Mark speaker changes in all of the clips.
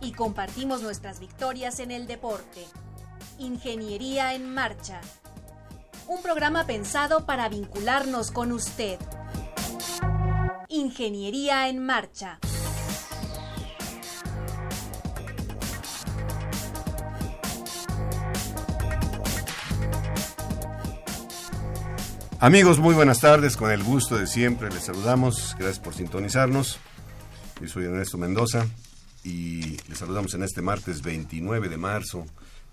Speaker 1: Y compartimos nuestras victorias en el deporte. Ingeniería en Marcha. Un programa pensado para vincularnos con usted. Ingeniería en Marcha.
Speaker 2: Amigos, muy buenas tardes. Con el gusto de siempre les saludamos. Gracias por sintonizarnos. Yo soy Ernesto Mendoza y les saludamos en este martes 29 de marzo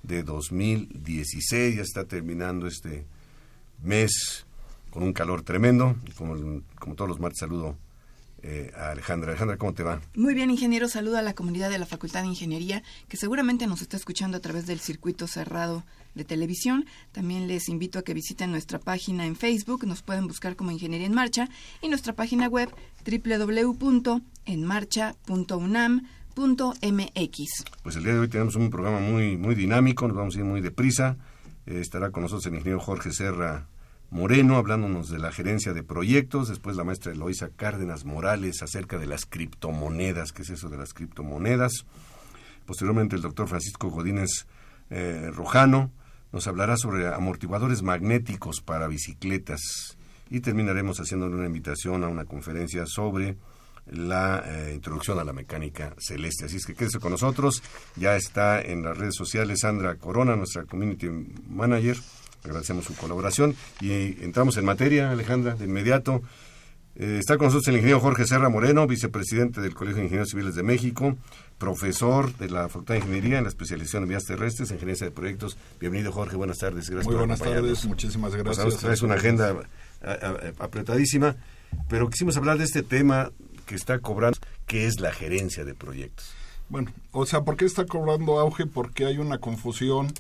Speaker 2: de 2016. Ya está terminando este mes con un calor tremendo. Como, como todos los martes saludo eh, a Alejandra. Alejandra, ¿cómo te va?
Speaker 3: Muy bien, ingeniero. Saludo a la comunidad de la Facultad de Ingeniería, que seguramente nos está escuchando a través del circuito cerrado de televisión. También les invito a que visiten nuestra página en Facebook, nos pueden buscar como Ingeniería en Marcha, y nuestra página web
Speaker 2: Pues el día de hoy tenemos un programa muy, muy dinámico, nos vamos a ir muy deprisa. Eh, estará con nosotros el ingeniero Jorge Serra Moreno, hablándonos de la gerencia de proyectos, después la maestra Eloisa Cárdenas Morales acerca de las criptomonedas, ¿qué es eso de las criptomonedas? Posteriormente el doctor Francisco Godínez eh, Rojano nos hablará sobre amortiguadores magnéticos para bicicletas y terminaremos haciéndole una invitación a una conferencia sobre la eh, introducción a la mecánica celeste. Así es que quédese con nosotros. Ya está en las redes sociales Sandra Corona, nuestra community manager Agradecemos su colaboración y entramos en materia, Alejandra, de inmediato. Eh, está con nosotros el ingeniero Jorge Serra Moreno, vicepresidente del Colegio de Ingenieros Civiles de México, profesor de la Facultad de Ingeniería en la especialización en vías terrestres, ingeniería de proyectos. Bienvenido, Jorge, buenas tardes.
Speaker 4: Gracias Muy buenas tardes, muchísimas gracias.
Speaker 2: Pues, una agenda apretadísima, pero quisimos hablar de este tema que está cobrando, que es la gerencia de proyectos.
Speaker 4: Bueno, o sea, ¿por qué está cobrando auge? Porque hay una confusión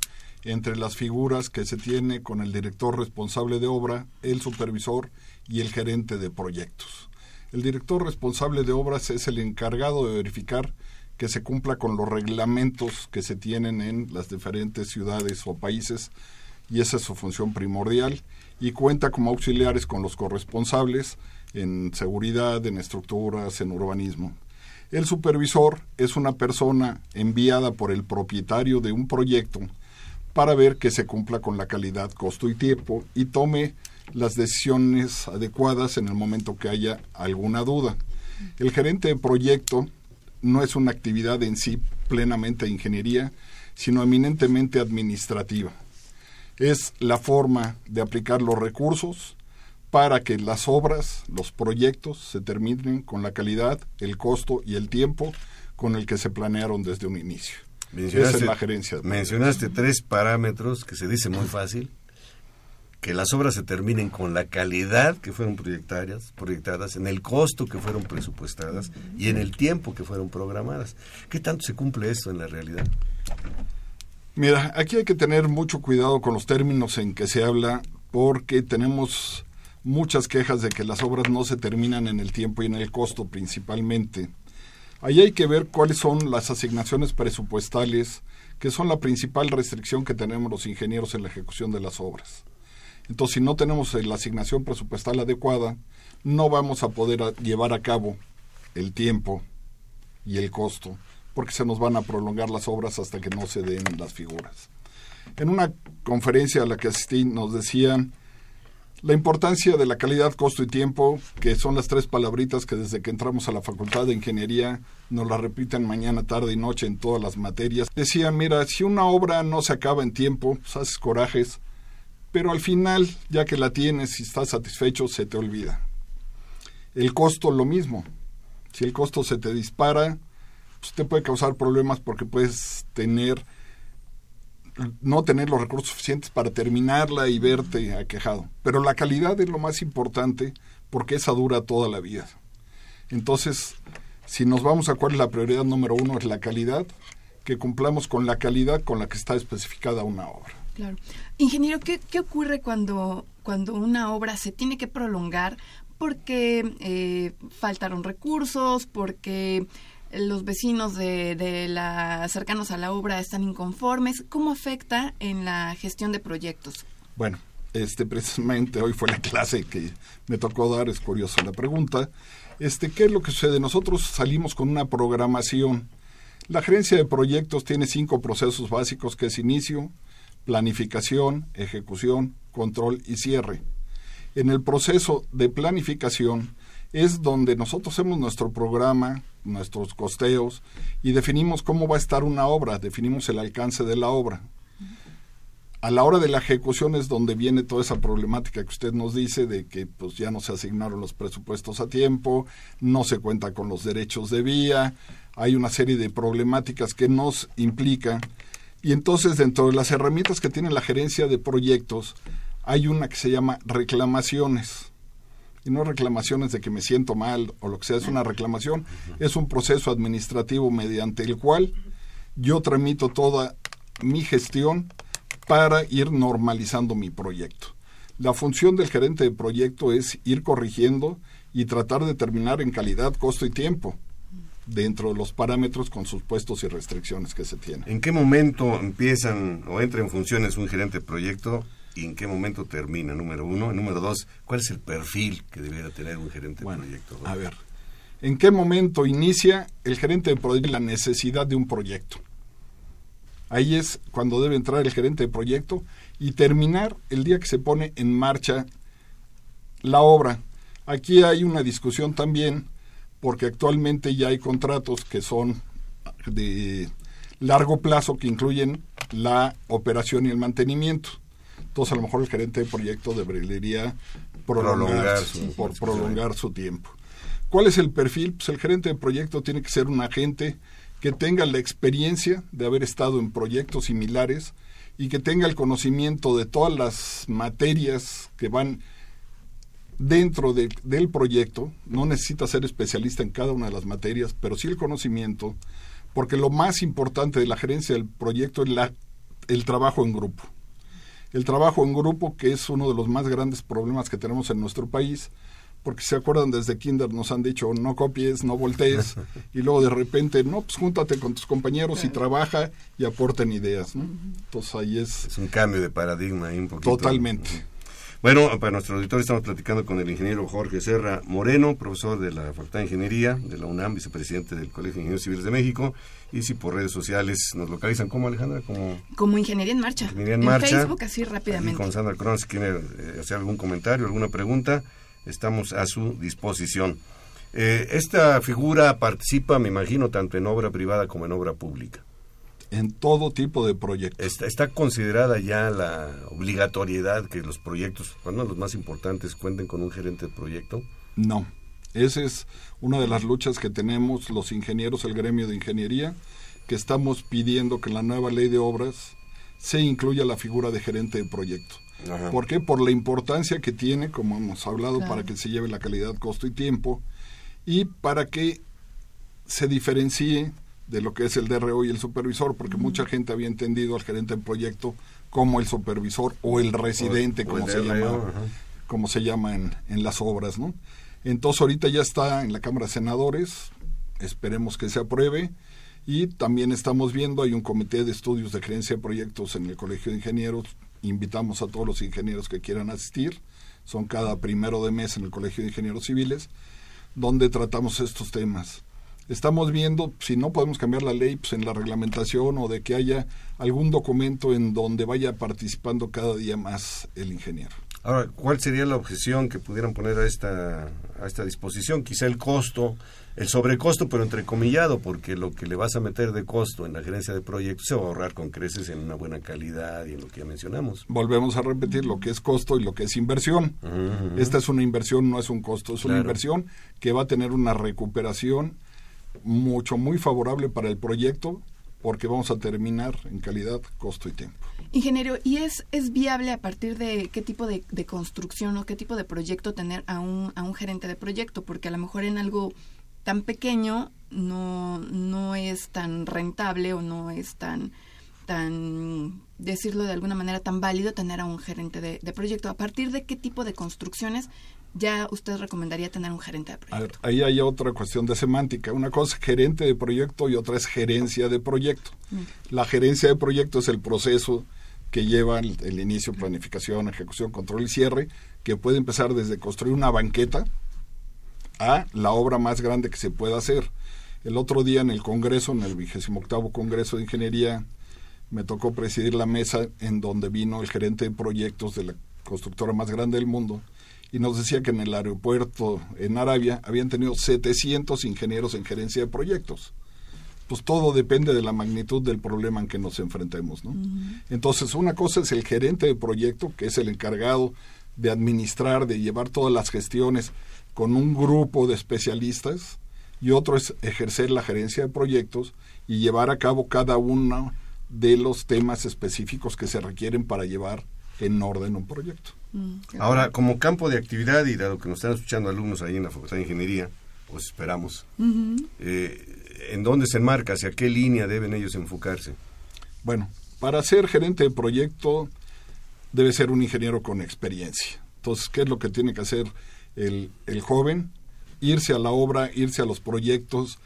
Speaker 4: entre las figuras que se tiene con el director responsable de obra, el supervisor y el gerente de proyectos. El director responsable de obras es el encargado de verificar que se cumpla con los reglamentos que se tienen en las diferentes ciudades o países y esa es su función primordial y cuenta como auxiliares con los corresponsables en seguridad, en estructuras, en urbanismo. El supervisor es una persona enviada por el propietario de un proyecto para ver que se cumpla con la calidad, costo y tiempo y tome las decisiones adecuadas en el momento que haya alguna duda. El gerente de proyecto no es una actividad en sí plenamente ingeniería, sino eminentemente administrativa. Es la forma de aplicar los recursos para que las obras, los proyectos se terminen con la calidad, el costo y el tiempo con el que se planearon desde un inicio.
Speaker 2: Mencionaste, la gerencia. Mencionaste tres parámetros que se dice muy fácil. Que las obras se terminen con la calidad que fueron proyectadas, proyectadas, en el costo que fueron presupuestadas y en el tiempo que fueron programadas. ¿Qué tanto se cumple esto en la realidad?
Speaker 4: Mira, aquí hay que tener mucho cuidado con los términos en que se habla porque tenemos muchas quejas de que las obras no se terminan en el tiempo y en el costo principalmente. Ahí hay que ver cuáles son las asignaciones presupuestales, que son la principal restricción que tenemos los ingenieros en la ejecución de las obras. Entonces, si no tenemos la asignación presupuestal adecuada, no vamos a poder llevar a cabo el tiempo y el costo, porque se nos van a prolongar las obras hasta que no se den las figuras. En una conferencia a la que asistí nos decían la importancia de la calidad, costo y tiempo, que son las tres palabritas que desde que entramos a la Facultad de Ingeniería nos la repiten mañana, tarde y noche en todas las materias. Decía, mira, si una obra no se acaba en tiempo, pues haces corajes, pero al final, ya que la tienes y estás satisfecho, se te olvida. El costo, lo mismo. Si el costo se te dispara, pues te puede causar problemas porque puedes tener no tener los recursos suficientes para terminarla y verte aquejado. Pero la calidad es lo más importante porque esa dura toda la vida. Entonces, si nos vamos a cuál es la prioridad número uno, es la calidad que cumplamos con la calidad con la que está especificada una obra.
Speaker 3: Claro. Ingeniero, ¿qué, ocurre cuando, cuando una obra se tiene que prolongar porque eh, faltaron recursos, porque los vecinos de, de la cercanos a la obra están inconformes? ¿Cómo afecta en la gestión de proyectos?
Speaker 4: Bueno, este precisamente hoy fue la clase que me tocó dar, es curiosa la pregunta. Este, ¿qué es lo que sucede? Nosotros salimos con una programación. La gerencia de proyectos tiene cinco procesos básicos que es inicio, planificación, ejecución, control y cierre. En el proceso de planificación es donde nosotros hacemos nuestro programa, nuestros costeos y definimos cómo va a estar una obra, definimos el alcance de la obra. A la hora de la ejecución es donde viene toda esa problemática que usted nos dice de que pues ya no se asignaron los presupuestos a tiempo, no se cuenta con los derechos de vía, hay una serie de problemáticas que nos implican y entonces dentro de las herramientas que tiene la gerencia de proyectos hay una que se llama reclamaciones. Y no reclamaciones de que me siento mal o lo que sea, es una reclamación, es un proceso administrativo mediante el cual yo tramito toda mi gestión para ir normalizando mi proyecto. La función del gerente de proyecto es ir corrigiendo y tratar de terminar en calidad, costo y tiempo dentro de los parámetros con sus puestos y restricciones que se tienen.
Speaker 2: ¿En qué momento empiezan o entra en funciones un gerente de proyecto y en qué momento termina? Número uno. Número dos, ¿cuál es el perfil que debiera tener un gerente de proyecto?
Speaker 4: A ver, ¿en qué momento inicia el gerente de proyecto la necesidad de un proyecto? Ahí es cuando debe entrar el gerente de proyecto y terminar el día que se pone en marcha la obra. Aquí hay una discusión también porque actualmente ya hay contratos que son de largo plazo que incluyen la operación y el mantenimiento. Entonces a lo mejor el gerente de proyecto debería prolongar, su, por prolongar su tiempo. ¿Cuál es el perfil? Pues el gerente de proyecto tiene que ser un agente que tenga la experiencia de haber estado en proyectos similares y que tenga el conocimiento de todas las materias que van dentro del proyecto, no necesita ser especialista en cada una de las materias, pero sí el conocimiento, porque lo más importante de la gerencia del proyecto es la, el trabajo en grupo. El trabajo en grupo, que es uno de los más grandes problemas que tenemos en nuestro país, porque se acuerdan desde Kinder nos han dicho no copies, no voltees, y luego de repente, no, pues júntate con tus compañeros y trabaja y aporten ideas, ¿no? Entonces ahí es...
Speaker 2: Es un cambio de paradigma ahí un poquito.
Speaker 4: Totalmente.
Speaker 2: Bueno, para nuestro auditor estamos platicando con el ingeniero Jorge Serra Moreno, profesor de la Facultad de Ingeniería de la UNAM, vicepresidente del Colegio de Ingenieros Civiles de México. Y si por redes sociales nos localizan, ¿cómo Alejandra? Como,
Speaker 3: como Ingeniería en Marcha.
Speaker 2: Ingeniería en, Marcha.
Speaker 3: Facebook, así rápidamente.
Speaker 2: con Sandra Cronos, si quiere eh, hacer algún comentario, alguna pregunta, estamos a su disposición. Eh, esta figura participa, me imagino, tanto en obra privada como en obra pública
Speaker 4: en todo tipo de proyectos.
Speaker 2: Está, considerada ya la obligatoriedad que los proyectos, cuando los más importantes, cuenten con un gerente de proyecto?
Speaker 4: No. Esa es una de las luchas que tenemos los ingenieros, el gremio de ingeniería, que estamos pidiendo que en la nueva ley de obras se incluya la figura de gerente de proyecto. ¿Por qué? Por la importancia que tiene, como hemos hablado, para que se lleve la calidad, costo y tiempo, y para que se diferencie de lo que es el DRO y el supervisor, porque mucha gente había entendido al gerente de proyecto como el supervisor o el residente, como, se llama, como se llama en, en las obras, ¿no? Entonces ahorita ya está en la Cámara de Senadores, esperemos que se apruebe. Y también estamos viendo, hay un comité de estudios de gerencia de proyectos en el Colegio de Ingenieros, invitamos a todos los ingenieros que quieran asistir, son cada primero de mes en el Colegio de Ingenieros Civiles, donde tratamos estos temas. Estamos viendo si no podemos cambiar la ley pues, en la reglamentación o de que haya algún documento en donde vaya participando cada día más el ingeniero.
Speaker 2: Ahora, ¿cuál sería la objeción que pudieran poner a esta, a esta disposición? Quizá el costo, el sobrecosto, pero entrecomillado, porque lo que le vas a meter de costo en la gerencia de proyectos se va a ahorrar con creces en una buena calidad y en lo que ya mencionamos.
Speaker 4: Volvemos a repetir lo que es costo y lo que es inversión. Esta es una inversión, no es un costo, es una inversión que va a tener una recuperación mucho, muy favorable para el proyecto porque vamos a terminar en calidad, costo y tiempo.
Speaker 3: Ingeniero, ¿y es, es viable a partir de qué tipo de, construcción o qué tipo de proyecto tener a un, a un gerente de proyecto? Porque a lo mejor en algo tan pequeño no, no es tan rentable o no es tan, tan, decirlo de alguna manera, tan válido tener a un gerente de, de proyecto. ¿A partir de qué tipo de construcciones ya usted recomendaría tener un gerente de proyecto?
Speaker 4: ahí hay otra cuestión de semántica. Una cosa es gerente de proyecto y otra es gerencia de proyecto. Mm. La gerencia de proyecto es el proceso que lleva el, el, inicio, planificación, ejecución, control y cierre, que puede empezar desde construir una banqueta a la obra más grande que se pueda hacer. El otro día en el Congreso, en el vigésimo octavo Congreso de Ingeniería, me tocó presidir la mesa en donde vino el gerente de proyectos de la constructora más grande del mundo y nos decía que en el aeropuerto en Arabia habían tenido 700 ingenieros en gerencia de proyectos. Pues todo depende de la magnitud del problema en que nos enfrentemos, ¿no? Entonces, una cosa es el gerente de proyecto, que es el encargado de administrar, de llevar todas las gestiones con un grupo de especialistas, y otro es ejercer la gerencia de proyectos y llevar a cabo cada uno de los temas específicos que se requieren para llevar en orden un proyecto.
Speaker 2: Mm, Ahora, como campo de actividad, y dado que nos están escuchando alumnos ahí en la Facultad de Ingeniería, pues esperamos, eh, ¿en dónde se enmarca? ¿Hacia qué línea deben ellos enfocarse?
Speaker 4: Bueno, para ser gerente de proyecto debe ser un ingeniero con experiencia. Entonces, ¿qué es lo que tiene que hacer el, el joven? Irse a la obra, irse a los proyectos,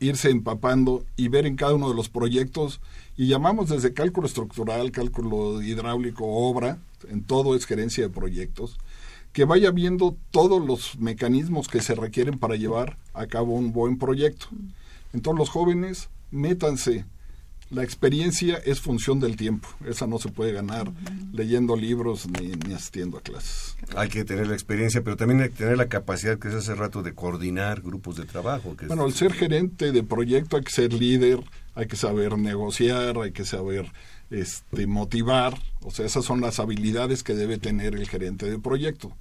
Speaker 4: irse empapando y ver en cada uno de los proyectos y llamamos desde cálculo estructural, cálculo hidráulico, obra, en todo es gerencia de proyectos, que vaya viendo todos los mecanismos que se requieren para llevar a cabo un buen proyecto. Entonces los jóvenes, métanse. La experiencia es función del tiempo. Esa no se puede ganar leyendo libros ni, ni, asistiendo a clases.
Speaker 2: Hay que tener la experiencia, pero también hay que tener la capacidad que es hace rato de coordinar grupos de trabajo.
Speaker 4: bueno, al ser gerente de proyecto hay que ser líder, hay que saber negociar, hay que saber este, motivar, o sea, esas son las habilidades que debe tener el gerente de proyecto.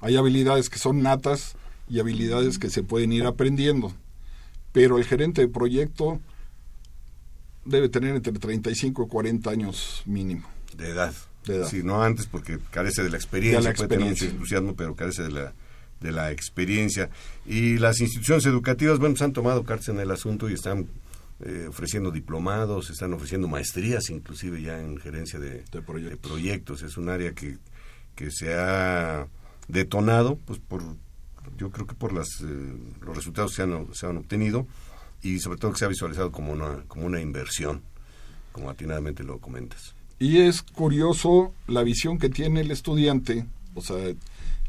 Speaker 4: Hay habilidades que son natas y habilidades que se pueden ir aprendiendo, pero el gerente de proyecto debe tener entre 35 y 40 años mínimo.
Speaker 2: De edad. De edad. Sí, no antes porque carece de la experiencia, de la experiencia. entusiasmo, pero carece de la, de la experiencia. Y las instituciones educativas, bueno, se han tomado cartas en el asunto y están eh, ofreciendo diplomados, están ofreciendo maestrías inclusive ya en gerencia de, proyectos. Es un área que, que se ha detonado, pues por yo creo que por las, eh, los resultados que se han, se han obtenido y sobre todo que se ha visualizado como una, como una inversión, como atinadamente lo comentas.
Speaker 4: Y es curioso la visión que tiene el estudiante, o sea,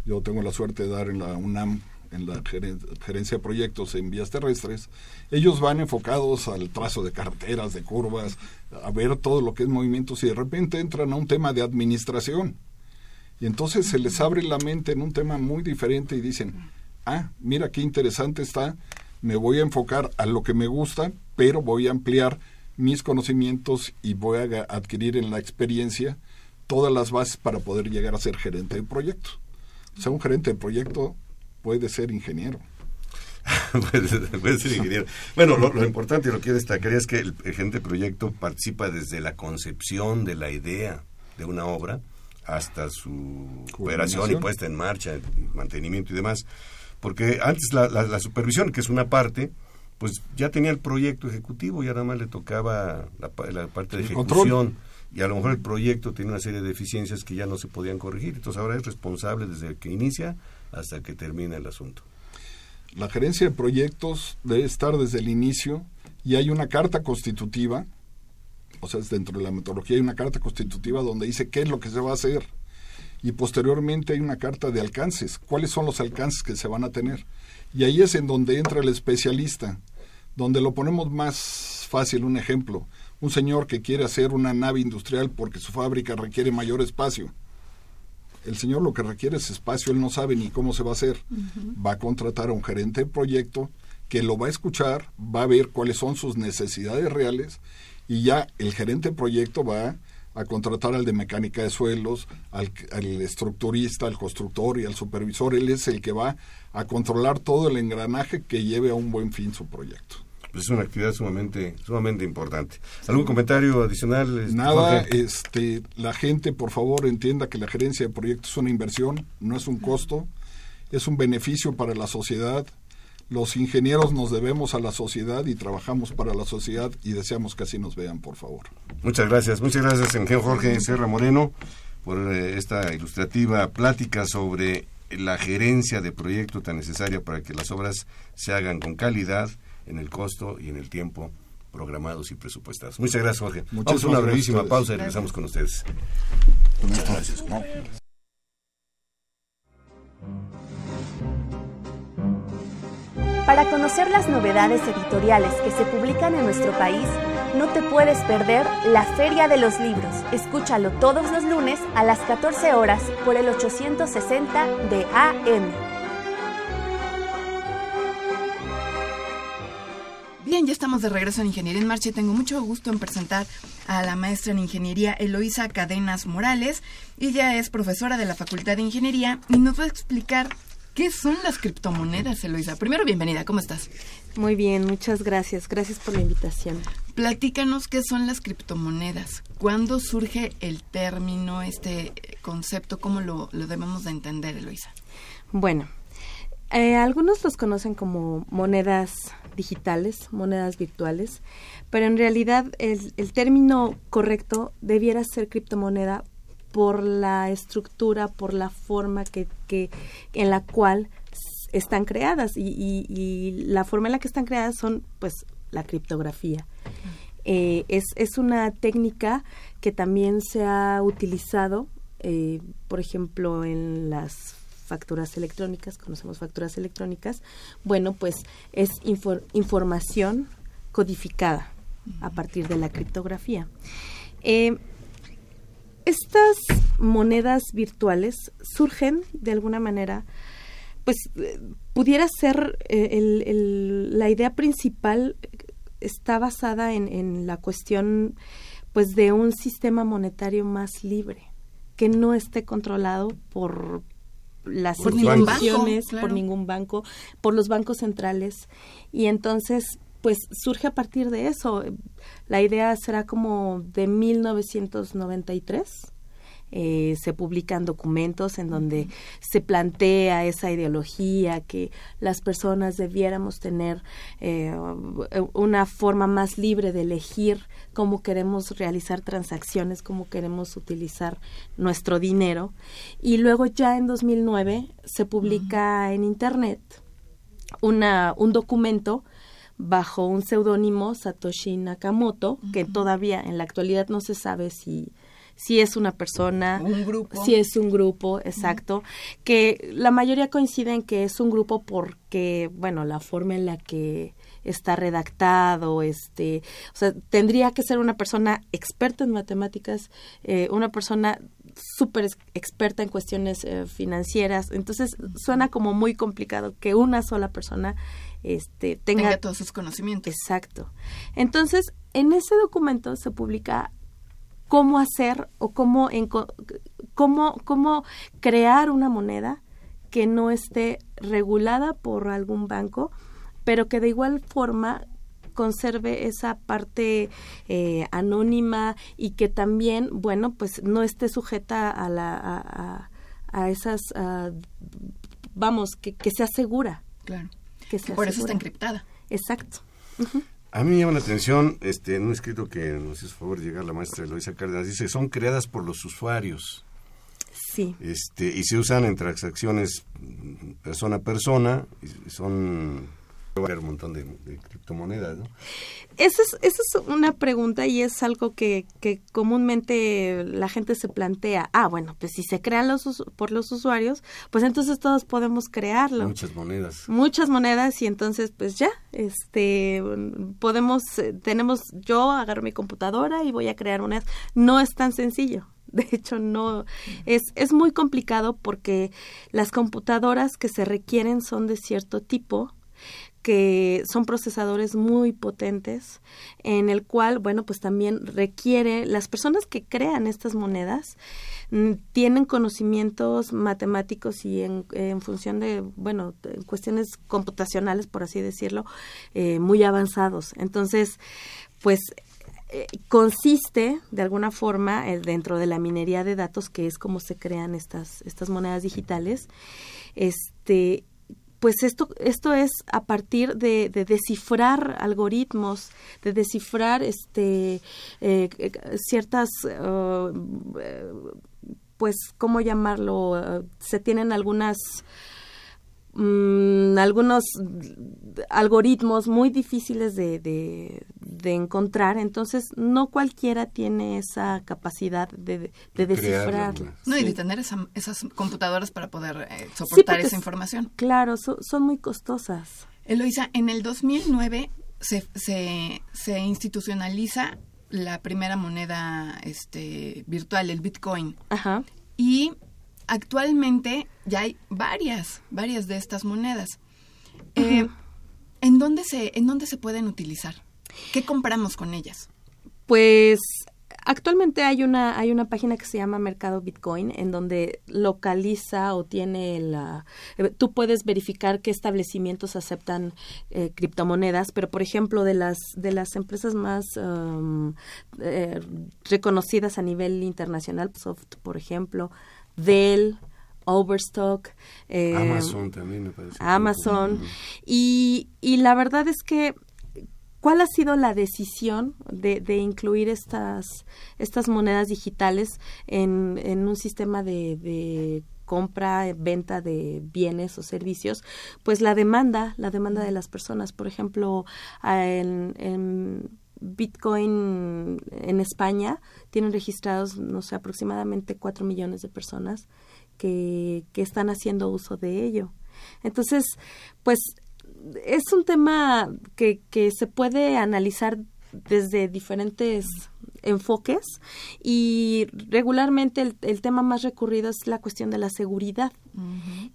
Speaker 4: yo tengo la suerte de dar en la UNAM en la gerencia de proyectos en vías terrestres, ellos van enfocados al trazo de carreteras, de curvas, a ver todo lo que es movimientos y de repente entran a un tema de administración. Y entonces se les abre la mente en un tema muy diferente y dicen, ah, mira qué interesante está, me voy a enfocar a lo que me gusta, pero voy a ampliar mis conocimientos y voy a adquirir en la experiencia todas las bases para poder llegar a ser gerente de proyecto. O sea, un gerente de proyecto puede ser ingeniero.
Speaker 2: puede, ser ingeniero. Bueno, lo, importante y lo que destacaría es que el, gerente de proyecto participa desde la concepción de la idea de una obra hasta su operación y puesta en marcha, mantenimiento y demás. Porque antes la, la, supervisión, que es una parte, pues ya tenía el proyecto ejecutivo y nada más le tocaba la, parte de ejecución. Y a lo mejor el proyecto tiene una serie de deficiencias que ya no se podían corregir. Entonces ahora es responsable desde que inicia hasta que termine el asunto.
Speaker 4: La gerencia de proyectos debe estar desde el inicio y hay una carta constitutiva, o sea, dentro de la metodología hay una carta constitutiva donde dice qué es lo que se va a hacer y posteriormente hay una carta de alcances, cuáles son los alcances que se van a tener. Y ahí es en donde entra el especialista, donde lo ponemos más fácil, un ejemplo, un señor que quiere hacer una nave industrial porque su fábrica requiere mayor espacio el señor lo que requiere es espacio, él no sabe ni cómo se va a hacer. Va a contratar a un gerente de proyecto que lo va a escuchar, va a ver cuáles son sus necesidades reales y ya el gerente de proyecto va a contratar al de mecánica de suelos, al, al, estructurista, al constructor y al supervisor. Él es el que va a controlar todo el engranaje que lleve a un buen fin su proyecto.
Speaker 2: Pues es una actividad sumamente sumamente importante. ¿Algún comentario adicional?
Speaker 4: Este, Nada, este, la gente por favor entienda que la gerencia de proyectos es una inversión, no es un costo, es un beneficio para la sociedad. Los ingenieros nos debemos a la sociedad y trabajamos para la sociedad y deseamos que así nos vean, por favor.
Speaker 2: Muchas gracias, muchas gracias, ingeniero Jorge Serra Moreno, por eh, esta ilustrativa plática sobre la gerencia de proyecto tan necesaria para que las obras se hagan con calidad en el costo y en el tiempo programados y presupuestados. Muchas gracias, Jorge. Vamos a una brevísima pausa y regresamos con ustedes. Muchas gracias.
Speaker 5: Para conocer las novedades editoriales que se publican en nuestro país, no te puedes perder la Feria de los Libros. Escúchalo todos los lunes a las 14 horas por el 860 de AM.
Speaker 3: Bien, ya estamos de regreso en Ingeniería en Marcha y tengo mucho gusto en presentar a la maestra en Ingeniería Eloísa Cadenas Morales. Ella es profesora de la Facultad de Ingeniería y nos va a explicar ¿Qué son las criptomonedas, Eloisa? Primero, bienvenida, ¿cómo estás?
Speaker 6: Muy bien, muchas gracias. Gracias por la invitación.
Speaker 3: Platícanos qué son las criptomonedas. ¿Cuándo surge el término, este concepto? ¿Cómo lo, debemos de entender, Eloisa?
Speaker 6: Bueno, eh, algunos los conocen como monedas digitales, monedas virtuales, pero en realidad el, término correcto debiera ser criptomoneda por la estructura, por la forma que, en la cual están creadas y, la forma en la que están creadas son pues la criptografía. Eh, es, es, una técnica que también se ha utilizado, eh, por ejemplo, en las facturas electrónicas, conocemos facturas electrónicas, bueno, pues es información codificada a partir de la criptografía. Eh, estas monedas virtuales surgen de alguna manera, pues eh, pudiera ser eh, la idea principal está basada en, la cuestión pues de un sistema monetario más libre que no esté controlado por las instituciones, por ningún banco, por los bancos centrales y entonces pues surge a partir de eso. La idea será como de 1993. Eh, se publican documentos en donde se plantea esa ideología que las personas debiéramos tener eh, una forma más libre de elegir cómo queremos realizar transacciones, cómo queremos utilizar nuestro dinero. Y luego ya en 2009 se publica en Internet una, un documento bajo un seudónimo Satoshi Nakamoto, que todavía en la actualidad no se sabe si si es una persona,
Speaker 3: un grupo.
Speaker 6: si es un grupo, exacto, que la mayoría coinciden que es un grupo porque, bueno, la forma en la que está redactado, este, o sea, tendría que ser una persona experta en matemáticas, eh, una persona súper experta en cuestiones eh, financieras, entonces suena como muy complicado que una sola persona este, tenga,
Speaker 3: todos sus conocimientos.
Speaker 6: Exacto. Entonces, en ese documento se publica cómo hacer o cómo, cómo, cómo crear una moneda que no esté regulada por algún banco, pero que de igual forma conserve esa parte eh, anónima y que también, bueno, pues no esté sujeta a la a, esas, vamos, que, que sea segura.
Speaker 3: Claro. Que, por eso está encriptada.
Speaker 6: Exacto.
Speaker 2: A mí me llama la atención, este, en un escrito que nos hizo favor llegar la maestra Eloisa Cárdenas, dice, son creadas por los usuarios.
Speaker 6: Sí.
Speaker 2: Este, y se usan en transacciones persona a persona, y son un montón de, criptomonedas, ¿no?
Speaker 6: Esa es, esa es una pregunta y es algo que, que comúnmente la gente se plantea. Ah, bueno, pues si se crean los, por los usuarios, pues entonces todos podemos crearlo.
Speaker 2: Muchas monedas.
Speaker 6: Muchas monedas y entonces pues ya, este, podemos, eh, tenemos, yo agarro mi computadora y voy a crear monedas. No es tan sencillo. De hecho, no es, es muy complicado porque las computadoras que se requieren son de cierto tipo que son procesadores muy potentes, en el cual, bueno, pues también requiere, las personas que crean estas monedas mm, tienen conocimientos matemáticos y en, función de, bueno, cuestiones computacionales, por así decirlo, eh, muy avanzados. Entonces, pues eh, consiste de alguna forma eh, dentro de la minería de datos que es como se crean estas estas monedas digitales este pues esto, esto es a partir de, descifrar algoritmos, de descifrar este, eh, ciertas, uh, pues, ¿cómo llamarlo? se tienen algunas Mm, algunos algoritmos muy difíciles de, de, encontrar, entonces no cualquiera tiene esa capacidad de, de descifrar.
Speaker 3: No, y de tener esas computadoras para poder eh, soportar esa información.
Speaker 6: Claro, son muy costosas.
Speaker 3: Eloisa, en el 2009 se, se, se institucionaliza la primera moneda este, virtual, el Bitcoin.
Speaker 6: Ajá.
Speaker 3: Y actualmente ya hay varias, varias de estas monedas. Eh, ¿en, dónde se, ¿En dónde se pueden utilizar? ¿Qué compramos con ellas?
Speaker 6: Pues actualmente hay una hay una página que se llama Mercado Bitcoin en donde localiza o tiene la eh, tú puedes verificar qué establecimientos aceptan eh, criptomonedas pero por ejemplo de las de las empresas más um, reconocidas a nivel internacional Soft por ejemplo Dell, Overstock,
Speaker 2: eh, Amazon también me parece.
Speaker 6: Amazon. Y, y la verdad es que, ¿cuál ha sido la decisión de, de incluir estas, estas monedas digitales en, en un sistema de, de compra, venta de bienes o servicios, pues la demanda, la demanda de las personas. Por ejemplo, en, en Bitcoin en España tienen registrados, no sé, aproximadamente 4 millones de personas que, que están haciendo uso de ello. Entonces, pues es un tema que, que se puede analizar desde diferentes enfoques y regularmente el, el, tema más recurrido es la cuestión de la seguridad,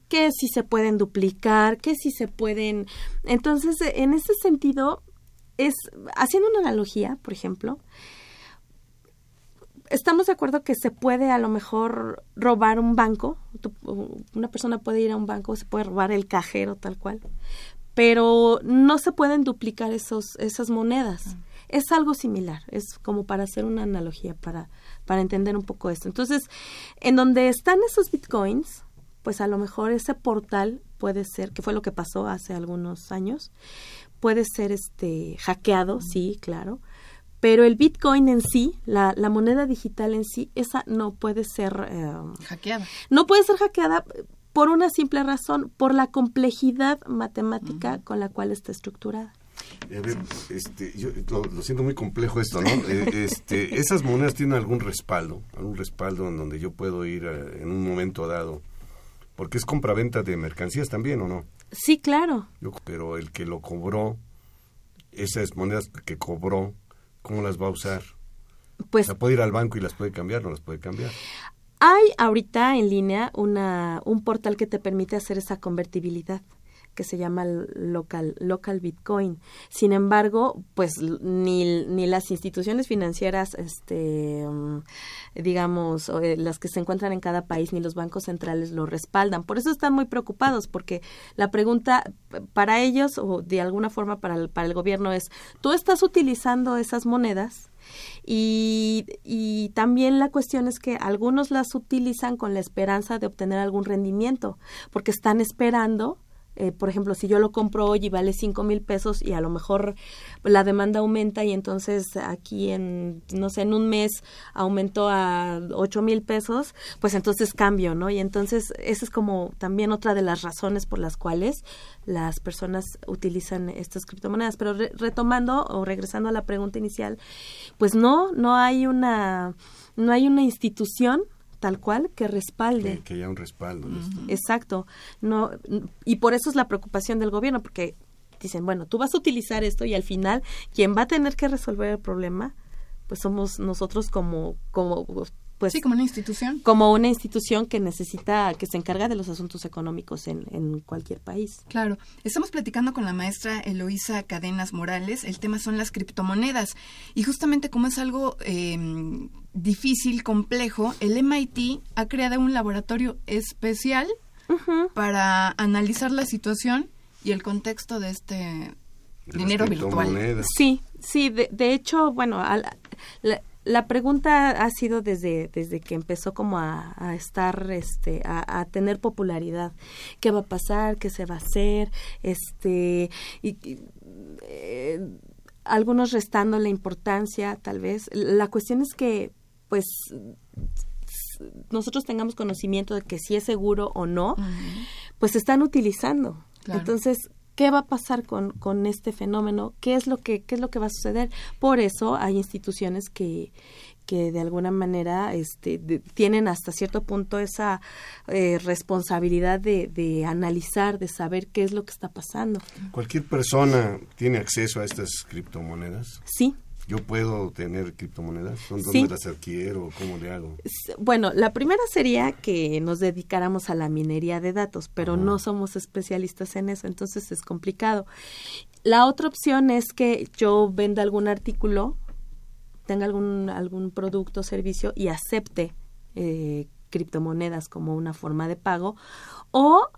Speaker 6: que si se pueden duplicar, que si se pueden... Entonces, en ese sentido, es, haciendo una analogía, por ejemplo, estamos de acuerdo que se puede a lo mejor robar un banco, una persona puede ir a un banco, se puede robar el cajero tal cual, pero no se pueden duplicar esos, esas monedas. Es algo similar, es como para hacer una analogía, para, para entender un poco esto. Entonces, en donde están esos bitcoins, pues a lo mejor ese portal puede ser, que fue lo que pasó hace algunos años, puede ser este hackeado, sí, claro, pero el Bitcoin en sí, la, la moneda digital en sí, esa no puede ser
Speaker 3: em, hackeada.
Speaker 6: No puede ser hackeada por una simple razón, por la complejidad matemática con la cual está estructurada.
Speaker 2: A ver, este, yo lo, siento muy complejo esto, ¿no? Eh, este, esas monedas tienen algún respaldo, algún respaldo en donde yo puedo ir en un momento dado, porque es compraventa de mercancías también, ¿o no?
Speaker 6: Sí, claro.
Speaker 2: pero el que lo cobró, esas monedas que cobró, ¿cómo las va a usar? Pues o puede ir al banco y las puede cambiar, no las puede cambiar.
Speaker 6: Hay ahorita en línea una, un portal que te permite hacer esa convertibilidad que se llama local, local Bitcoin. Sin embargo, pues ni, ni las instituciones financieras, este, mm, digamos, eh, las que se encuentran en cada país, ni los bancos centrales lo respaldan. Por eso están muy preocupados, porque la pregunta para ellos, o de alguna forma para el, para el gobierno, es, ¿tú estás utilizando esas monedas? Y, y, también la cuestión es que algunos las utilizan con la esperanza de obtener algún rendimiento, porque están esperando eh, por ejemplo, si yo lo compro hoy y vale cinco mil pesos y a lo mejor la demanda aumenta y entonces aquí en, no sé, en un mes aumentó a ocho mil pesos, pues entonces cambio, ¿no? Y entonces esa es como también otra de las razones por las cuales las personas utilizan estas criptomonedas. Pero retomando o regresando a la pregunta inicial, pues no, no hay una, no hay una institución tal cual que respalde.
Speaker 2: Que, haya un respaldo.
Speaker 6: Exacto. No, y por eso es la preocupación del gobierno, porque dicen, bueno, tú vas a utilizar esto y al final quien va a tener que resolver el problema, pues somos nosotros como, como pues
Speaker 3: sí como una institución.
Speaker 6: como una institución que necesita que se encarga de los asuntos económicos en, en cualquier país.
Speaker 3: Claro. Estamos platicando con la maestra Eloísa Cadenas Morales. El tema son las criptomonedas. Y justamente como es algo eh, difícil complejo el MIT ha creado un laboratorio especial para analizar la situación y el contexto de este dinero virtual.
Speaker 6: sí sí de, de hecho bueno al, la pregunta ha sido desde, desde que empezó como a, estar, este, a, tener popularidad. ¿Qué va a pasar? ¿Qué se va a hacer? Este, y, eh, algunos restando la importancia, tal vez. La cuestión es que, pues, nosotros tengamos conocimiento de que si es seguro o no, pues se están utilizando. Entonces, ¿qué va a pasar con, con este fenómeno? ¿Qué es lo que qué es lo que va a suceder? Por eso hay instituciones que que de alguna manera este, tienen hasta cierto punto esa eh, responsabilidad de, de, analizar, de saber qué es lo que está pasando.
Speaker 2: ¿Cualquier persona tiene acceso a estas criptomonedas?
Speaker 6: Sí,
Speaker 2: ¿Yo puedo tener criptomonedas? ¿Dónde las adquiero? ¿Cómo le hago?
Speaker 6: Bueno, la primera sería que nos dedicáramos a la minería de datos, pero no somos especialistas en eso, entonces es complicado. La otra opción es que yo venda algún artículo, tenga algún, algún producto o servicio y acepte eh, criptomonedas como una forma de pago, o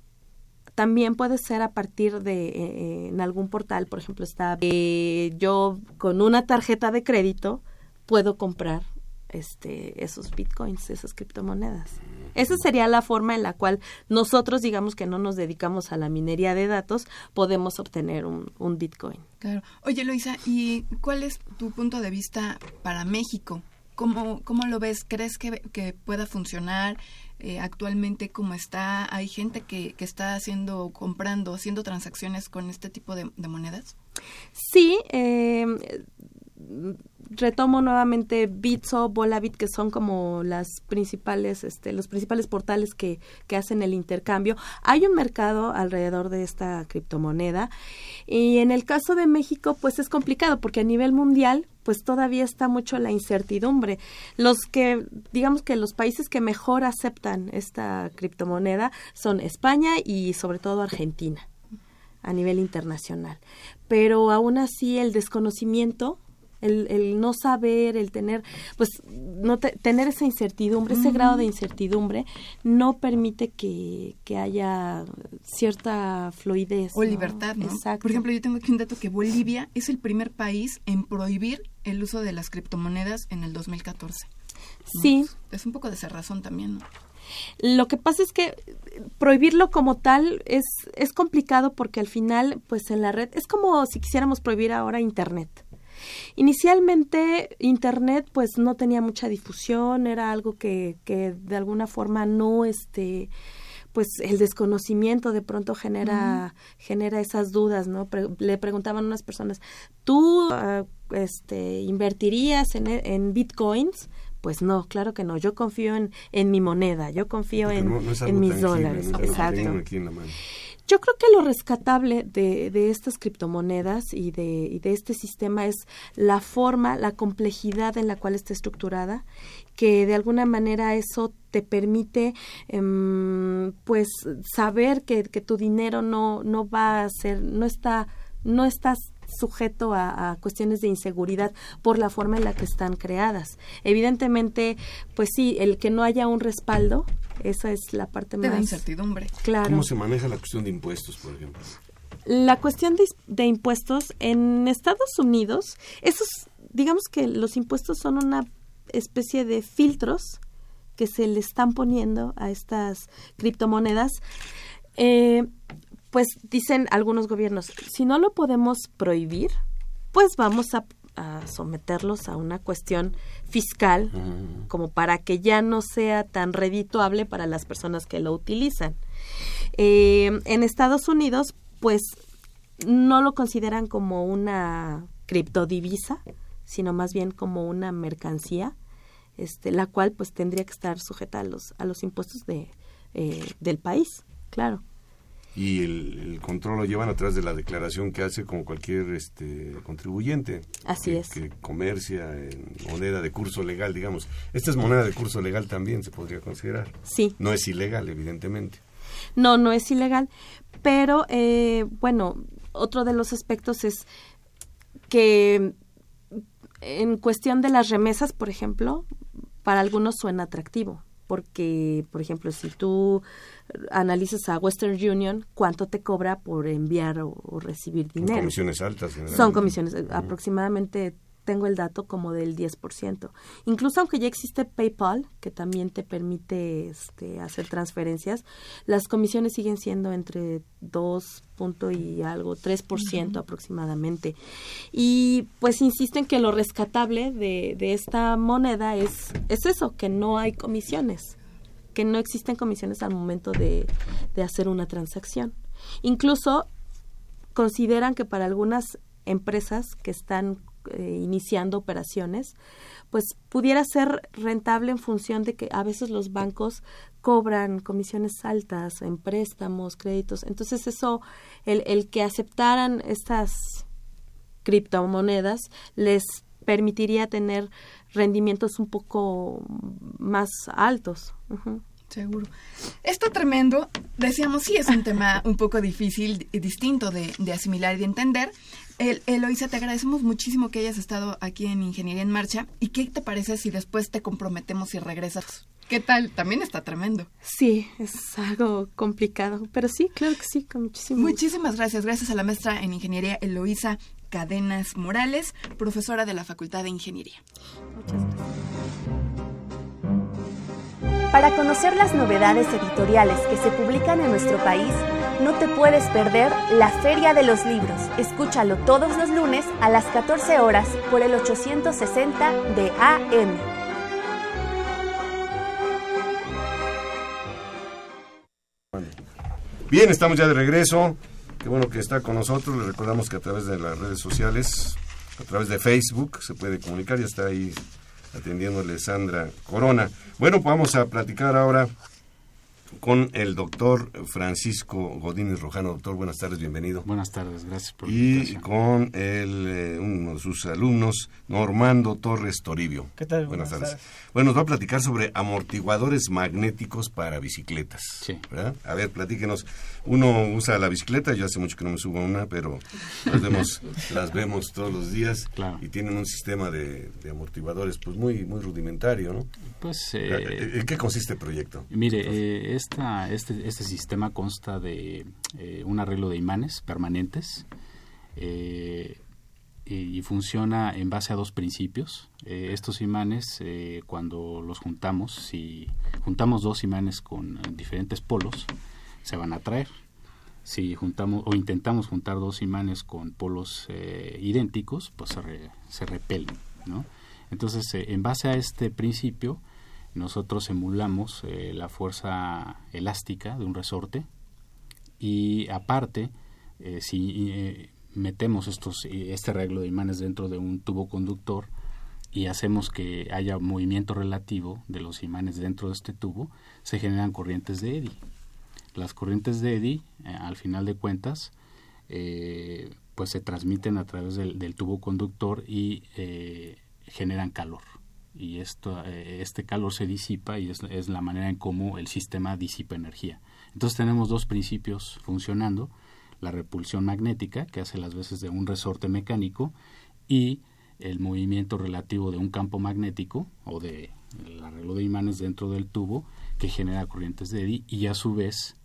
Speaker 6: también puede ser a partir de eh, en algún portal, por ejemplo, está eh, yo con una tarjeta de crédito puedo comprar este esos bitcoins, esas criptomonedas. Esa sería la forma en la cual nosotros, digamos que no nos dedicamos a la minería de datos, podemos obtener un, un bitcoin.
Speaker 3: Claro. Oye, Luisa, ¿y cuál es tu punto de vista para México? ¿Cómo, cómo lo ves? ¿Crees que, que pueda funcionar? Eh, actualmente como está, hay gente que, que está haciendo, comprando, haciendo transacciones con este tipo de, monedas?
Speaker 6: Sí, eh, retomo nuevamente Bitso, Volabit, que son como las principales, este, los principales portales que, que hacen el intercambio. Hay un mercado alrededor de esta criptomoneda y en el caso de México, pues es complicado porque a nivel mundial, pues todavía está mucho la incertidumbre. Los que, digamos que los países que mejor aceptan esta criptomoneda son España y sobre todo Argentina a nivel internacional. Pero aún así el desconocimiento el, el no saber, el tener, pues, no tener esa incertidumbre, ese grado de incertidumbre, no permite que, que haya cierta fluidez.
Speaker 3: O libertad, ¿no? Exacto. Por ejemplo, yo tengo aquí un dato que Bolivia es el primer país en prohibir el uso de las criptomonedas en el 2014.
Speaker 6: Sí.
Speaker 3: Es un poco de cerrazón también, ¿no?
Speaker 6: Lo que pasa es que prohibirlo como tal es, es complicado porque al final, pues en la red, es como si quisiéramos prohibir ahora Internet. Inicialmente Internet pues no tenía mucha difusión, era algo que, que de alguna forma no este pues el desconocimiento de pronto genera genera esas dudas no le preguntaban unas personas tú ah, este invertirías en, en bitcoins pues no, claro que no. Yo confío en, en mi moneda, yo confío en, en mis dólares. Exacto. Yo creo que lo rescatable de, de estas criptomonedas y de, y de este sistema es la forma, la complejidad en la cual está estructurada, que de alguna manera eso te permite em, pues saber que, que tu dinero no, no va a ser, no está, no estás sujeto a, cuestiones de inseguridad por la forma en la que están creadas. Evidentemente, pues sí, el que no haya un respaldo, esa es la parte más...
Speaker 3: De incertidumbre.
Speaker 6: Claro.
Speaker 2: ¿Cómo se maneja la cuestión de impuestos, por ejemplo?
Speaker 6: La cuestión de, impuestos en Estados Unidos, esos, digamos que los impuestos son una especie de filtros que se le están poniendo a estas criptomonedas. Eh, pues dicen algunos gobiernos, si no lo podemos prohibir, pues vamos a, someterlos a una cuestión fiscal como para que ya no sea tan redituable para las personas que lo utilizan. Eh, en Estados Unidos, pues no lo consideran como una criptodivisa, sino más bien como una mercancía, este, la cual pues tendría que estar sujeta a los, a los impuestos de, eh, del país, claro
Speaker 2: y el, control lo llevan a través de la declaración que hace como cualquier este contribuyente.
Speaker 6: Así
Speaker 2: que,
Speaker 6: es.
Speaker 2: Que comercia en moneda de curso legal, digamos. Esta es moneda de curso legal también, se podría considerar.
Speaker 6: Sí.
Speaker 2: No es ilegal, evidentemente.
Speaker 6: No, no es ilegal, pero eh, bueno, otro de los aspectos es que en cuestión de las remesas, por ejemplo, para algunos suena atractivo porque, por ejemplo, si tú analizas a Western Union, ¿cuánto te cobra por enviar o, recibir dinero?
Speaker 2: Son comisiones altas.
Speaker 6: Son comisiones, aproximadamente tengo el dato como del 10%. Incluso aunque ya existe PayPal, que también te permite este, hacer transferencias, las comisiones siguen siendo entre 2 punto y algo, 3% aproximadamente. Y pues insisto en que lo rescatable de, de esta moneda es, es eso, que no hay comisiones, que no existen comisiones al momento de, de hacer una transacción. Incluso consideran que para algunas empresas que están eh, iniciando operaciones, pues pudiera ser rentable en función de que a veces los bancos cobran comisiones altas en préstamos, créditos. Entonces eso, el, el que aceptaran estas criptomonedas les permitiría tener rendimientos un poco más altos.
Speaker 3: Seguro. Está tremendo. Decíamos, sí, es un tema un poco difícil y distinto de, de asimilar y de entender, el, Eloisa, te agradecemos muchísimo que hayas estado aquí en Ingeniería en Marcha. ¿Y qué te parece si después te comprometemos y regresas? ¿Qué tal? También está tremendo.
Speaker 6: Sí, es algo complicado, pero sí, claro que sí, con muchísimo.
Speaker 3: Muchísimas gracias. Gracias a la maestra en Ingeniería Eloisa Cadenas Morales, profesora de la Facultad de Ingeniería. Muchas gracias.
Speaker 5: Para conocer las novedades editoriales que se publican en nuestro país, no te puedes perder la Feria de los Libros. Escúchalo todos los lunes a las 14 horas por el 860 de AM.
Speaker 2: Bien, estamos ya de regreso. Qué bueno que está con nosotros. Le recordamos que a través de las redes sociales, a través de Facebook, se puede comunicar. Ya está ahí atendiéndole Sandra Corona. Bueno, pues vamos a platicar ahora con el doctor Francisco Godínez Rojano. Doctor, buenas tardes, bienvenido.
Speaker 7: Buenas tardes, gracias por la
Speaker 2: Y con el, eh, uno de sus alumnos, Normando Torres Toribio.
Speaker 8: ¿Qué tal?
Speaker 2: Buenas, tardes. Bueno, nos va a platicar sobre amortiguadores magnéticos para bicicletas.
Speaker 7: Sí.
Speaker 2: ¿verdad? A ver, platíquenos. Uno usa la bicicleta, yo hace mucho que no me subo a una, pero las vemos, las vemos todos los días
Speaker 7: Claro.
Speaker 2: y tienen un sistema de, de amortiguadores pues muy, muy rudimentario, ¿no?
Speaker 7: Pues,
Speaker 2: Eh,
Speaker 7: eh,
Speaker 2: ¿En qué consiste el proyecto?
Speaker 7: mire, eh, esta, este, este sistema consta de eh, un arreglo de imanes permanentes eh, y, funciona en base a dos principios. Eh, estos imanes, eh, cuando los juntamos, si juntamos dos imanes con eh, diferentes polos, se van a atraer. Si juntamos o intentamos juntar dos imanes con polos eh, idénticos, pues se, re- se repelen, ¿no? Entonces, eh, en base a este principio, nosotros emulamos eh, la fuerza elástica de un resorte y aparte, si metemos estos, este arreglo de imanes dentro de un tubo conductor y hacemos que haya movimiento relativo de los imanes dentro de este tubo, se generan corrientes de eddy. Las corrientes de eddy, eh, al final de cuentas, eh, pues se transmiten a través del, tubo conductor y eh, generan calor. Y esto, eh, este calor se disipa y es, es la manera en cómo el sistema disipa energía. Entonces tenemos dos principios funcionando, la repulsión magnética, que hace las veces de un resorte mecánico, y el movimiento relativo de un campo magnético o de el arreglo de imanes dentro del tubo que genera corrientes de eddy y a su vez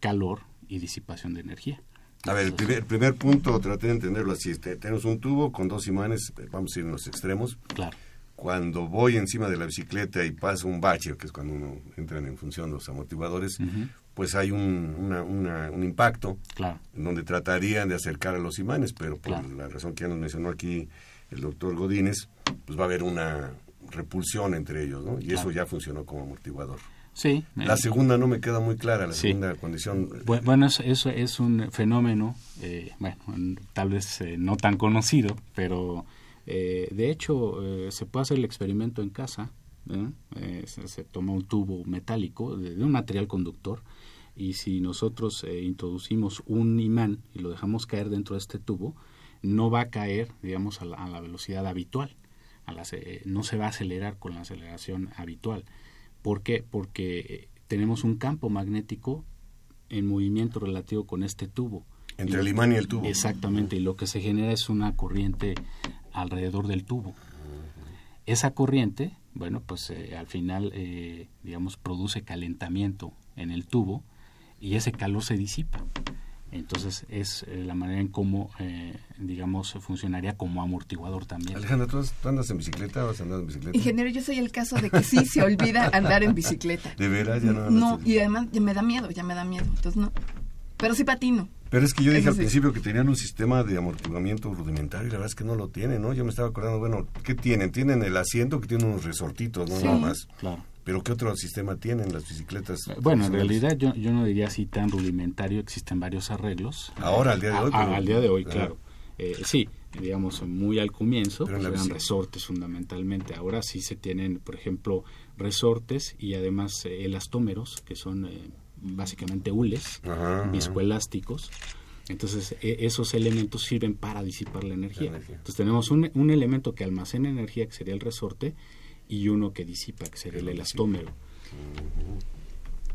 Speaker 7: calor y disipación de energía.
Speaker 2: A ver, el primer, punto, traté de entenderlo así. Te- Tenemos un tubo con dos imanes, eh, vamos a ir en los extremos.
Speaker 7: Claro,
Speaker 2: Cuando voy encima de la bicicleta y paso un bache, que es cuando uno entra en función los amortiguadores, pues hay un, una- una- un impacto
Speaker 7: claro,
Speaker 2: en donde tratarían de acercar a los imanes, pero por
Speaker 7: Claro.
Speaker 2: la razón que ya nos mencionó aquí el doctor Godínez, pues va a haber una repulsión entre ellos, ¿no? Y eso ya funcionó como amortiguador.
Speaker 7: Sí.
Speaker 2: La segunda no me queda muy clara, la
Speaker 7: Sí.
Speaker 2: segunda condición.
Speaker 7: Bu- Bueno, eso, eso es un fenómeno, eh, bueno, en- tal vez eh, no tan conocido, pero eh, de hecho eh, se puede hacer el experimento en casa. ¿eh? Se, se toma un tubo metálico de, de un material conductor y si nosotros eh, introducimos un imán y lo dejamos caer dentro de este tubo, no va a caer, digamos, a la, a la velocidad habitual. A la no se va a acelerar con la aceleración habitual. ¿Por qué? Porque eh, tenemos un campo magnético en movimiento relativo con este tubo.
Speaker 2: Entre el imán y el tubo.
Speaker 7: Exactamente, y lo que se genera es una corriente alrededor del tubo. Esa corriente, bueno, pues eh, al final, eh, digamos, produce calentamiento en el tubo y ese calor se disipa. Entonces es eh, la manera en cómo, eh, digamos, funcionaría como amortiguador también.
Speaker 2: Alejandra, ¿tú, andas en bicicleta o has andado en bicicleta?
Speaker 3: Ingeniero, yo soy el caso de que sí se olvida andar en bicicleta.
Speaker 2: ¿De veras? Ya no,
Speaker 3: no, y además ya me da miedo, ya me da miedo. Entonces no. Pero sí patino.
Speaker 2: Pero es que yo dije al principio que tenían un sistema de amortiguamiento rudimentario y la verdad es que no lo tienen, ¿no? Yo me estaba acordando, bueno, ¿qué tienen? Tienen el asiento que tiene unos resortitos, ¿no? Nada más.
Speaker 7: Claro.
Speaker 2: ¿Pero qué otro sistema tienen las bicicletas?
Speaker 7: Eh, bueno, en realidad yo, yo no diría así tan rudimentario, existen varios arreglos.
Speaker 2: Ahora, al día de hoy.
Speaker 7: al día de hoy, claro. Eh, sí, digamos, muy al comienzo, pues eran resortes fundamentalmente. Ahora sí se tienen, por ejemplo, resortes y además eh, elastómeros, que son básicamente hules, viscoelásticos. Entonces, e, esos elementos sirven para disipar la energía. Entonces, tenemos un, un elemento que almacena energía, que sería el resorte, y uno que disipa, que sería el elastómero.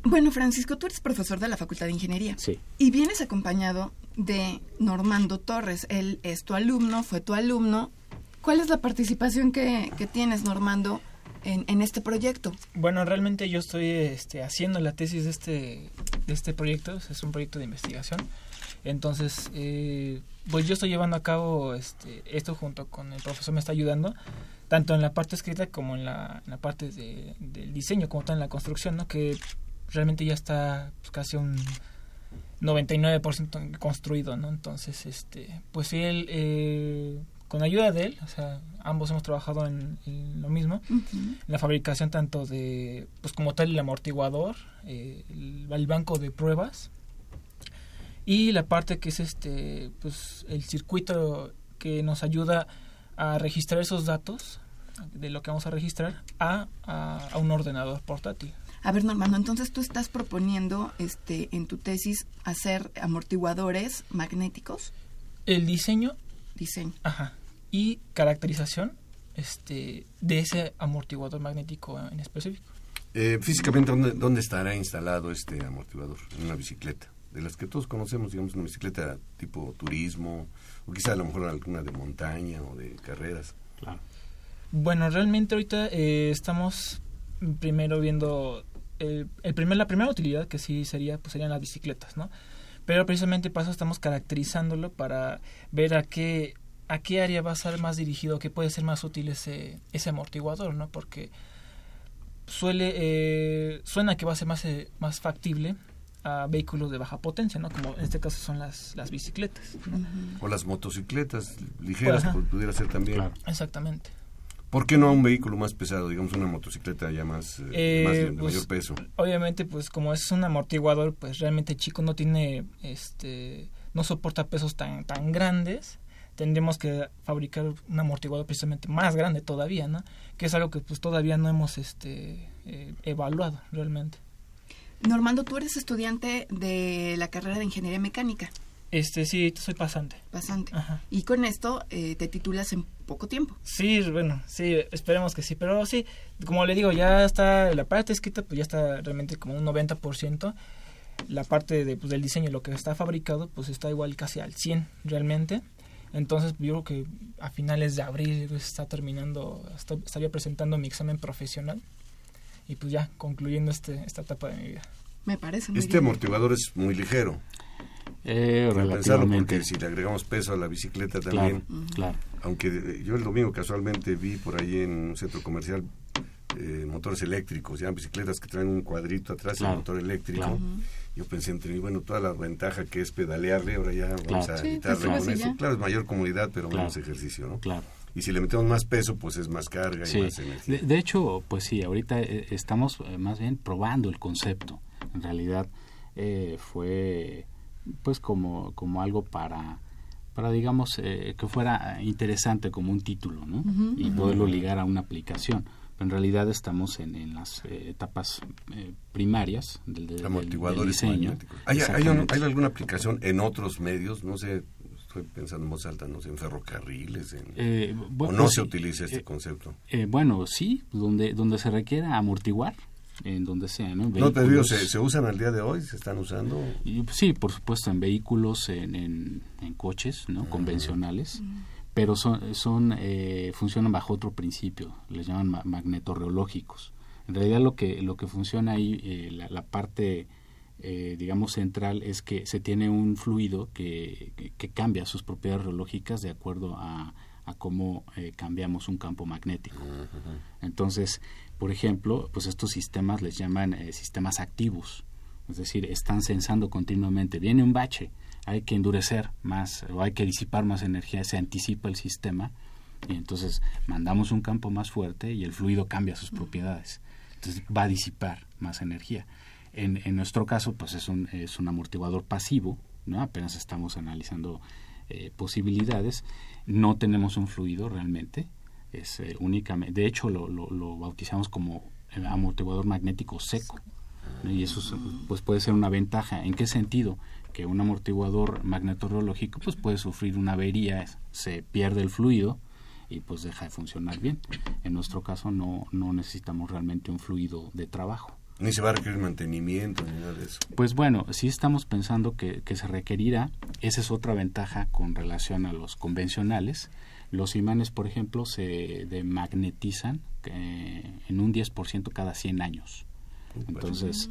Speaker 3: Bueno, Francisco, tú eres profesor de la Facultad de Ingeniería.
Speaker 7: Sí.
Speaker 3: Y vienes acompañado de Normando Torres. Él es tu alumno, fue tu alumno. ¿Cuál es la participación que, tienes, Normando, en, este proyecto?
Speaker 8: Bueno, realmente yo estoy este, haciendo la tesis de este, de este proyecto. Es un proyecto de investigación. Entonces, eh, pues yo estoy llevando a cabo este, esto junto con el profesor, me está ayudando tanto en la parte escrita como en la, parte de, del diseño, como tal en la construcción, ¿no? que realmente ya está pues, casi un 99% construido, ¿no? Entonces, este, pues sí, él, eh, con ayuda de él, o sea, ambos hemos trabajado en, lo mismo, en la fabricación tanto de, pues como tal, el amortiguador, eh, el, banco de pruebas, y la parte que es este, pues el circuito que nos ayuda a registrar esos datos de lo que vamos a registrar a, a, un ordenador portátil.
Speaker 3: A ver, Normando, entonces tú estás proponiendo este en tu tesis hacer amortiguadores magnéticos.
Speaker 8: El diseño.
Speaker 3: Diseño.
Speaker 8: Ajá. Y caracterización este, de ese amortiguador magnético en específico.
Speaker 2: Eh, físicamente, ¿dónde, ¿dónde estará instalado este amortiguador? En una bicicleta. De las que todos conocemos, digamos, una bicicleta tipo turismo, o quizá a lo mejor alguna de montaña o de carreras.
Speaker 7: Claro.
Speaker 8: Bueno, realmente ahorita eh, estamos primero viendo el, primer, la primera utilidad que sí sería, pues serían las bicicletas, ¿no? Pero precisamente para eso estamos caracterizándolo para ver a qué, a qué área va a ser más dirigido, qué puede ser más útil ese, ese amortiguador, ¿no? Porque suele, eh, suena que va a ser más, eh, más factible a vehículos de baja potencia, ¿no? Como en este caso son las, las bicicletas.
Speaker 2: O las motocicletas ligeras, pudiera ser también.
Speaker 8: Exactamente.
Speaker 2: ¿Por qué no a un vehículo más pesado, digamos una motocicleta ya más, eh, eh, de pues, mayor peso?
Speaker 8: Obviamente, pues como es un amortiguador, pues realmente chico no tiene, este, no soporta pesos tan, tan grandes. Tendríamos que fabricar un amortiguador precisamente más grande todavía, ¿no? Que es algo que pues todavía no hemos, este, eh, evaluado realmente.
Speaker 3: Normando, tú eres estudiante de la carrera de Ingeniería Mecánica.
Speaker 8: Este, sí, soy pasante.
Speaker 3: Pasante. Y con esto eh, te titulas en poco tiempo.
Speaker 8: Sí, bueno, sí, esperemos que sí. Pero sí, como le digo, ya está la parte escrita, pues ya está realmente como un 90%. La parte de, pues, del diseño, lo que está fabricado, pues está igual casi al 100 realmente. Entonces yo creo que a finales de abril está terminando, estaría presentando mi examen profesional y pues ya concluyendo este, esta etapa de mi vida.
Speaker 3: Me parece muy
Speaker 2: Este amortiguador es muy ligero.
Speaker 7: Eh, relativamente.
Speaker 2: porque si le agregamos peso a la bicicleta también.
Speaker 7: Claro,
Speaker 2: Aunque yo el domingo casualmente vi por ahí en un centro comercial eh, motores eléctricos, ya bicicletas que traen un cuadrito atrás y el motor eléctrico. Yo pensé entre bueno, toda la ventaja que es pedalearle, ahora ya vamos a evitarle con eso. Claro, es mayor comodidad, pero menos ejercicio, ¿no?
Speaker 7: Claro.
Speaker 2: Y si le metemos más peso, pues es más carga y más energía.
Speaker 7: De, hecho, pues sí, ahorita eh, estamos más bien probando el concepto. En realidad fue pues como, como algo para, para digamos, eh, que fuera interesante como un título, ¿no? y poderlo ligar a una aplicación. Pero en realidad estamos en, en las eh, etapas eh, primarias del, del,
Speaker 2: Amortiguadores
Speaker 7: diseño.
Speaker 2: ¿Hay, hay, alguna aplicación en otros medios? No sé, estoy pensando en voz alta, no sé, en ferrocarriles, en, o no se utiliza este concepto.
Speaker 7: bueno, sí, donde, donde se requiera amortiguar, en donde sea, ¿no?
Speaker 2: no te digo, ¿se, ¿se, usan al día de hoy? ¿Se están usando?
Speaker 7: sí, por supuesto, en vehículos, en, en, coches, ¿no? Convencionales, pero son, son eh, funcionan bajo otro principio, les llaman magnetorreológicos. En realidad lo que, lo que funciona ahí, eh, la, parte eh, digamos, central es que se tiene un fluido que, que, cambia sus propiedades reológicas de acuerdo a, a cómo eh, cambiamos un campo magnético. Entonces, por ejemplo, pues estos sistemas les llaman eh, sistemas activos, es decir, están sensando continuamente, viene un bache, hay que endurecer más o hay que disipar más energía, se anticipa el sistema y entonces mandamos un campo más fuerte y el fluido cambia sus propiedades. Entonces va a disipar más energía. En, en nuestro caso, pues es un, es un amortiguador pasivo, ¿no? Apenas estamos analizando eh, posibilidades. No tenemos un fluido realmente, es eh, únicamente, de hecho lo, lo, bautizamos como amortiguador magnético seco. Y eso pues puede ser una ventaja. ¿En qué sentido? Que un amortiguador magnetorológico pues puede sufrir una avería, se pierde el fluido y pues deja de funcionar bien. En nuestro caso no, no necesitamos realmente un fluido de trabajo.
Speaker 2: Ni se va a requerir mantenimiento ni nada de eso.
Speaker 7: Pues bueno, sí estamos pensando que, que se requerirá. Esa es otra ventaja con relación a los convencionales. Los imanes, por ejemplo, se demagnetizan eh, en un 10% cada 100 años. Entonces,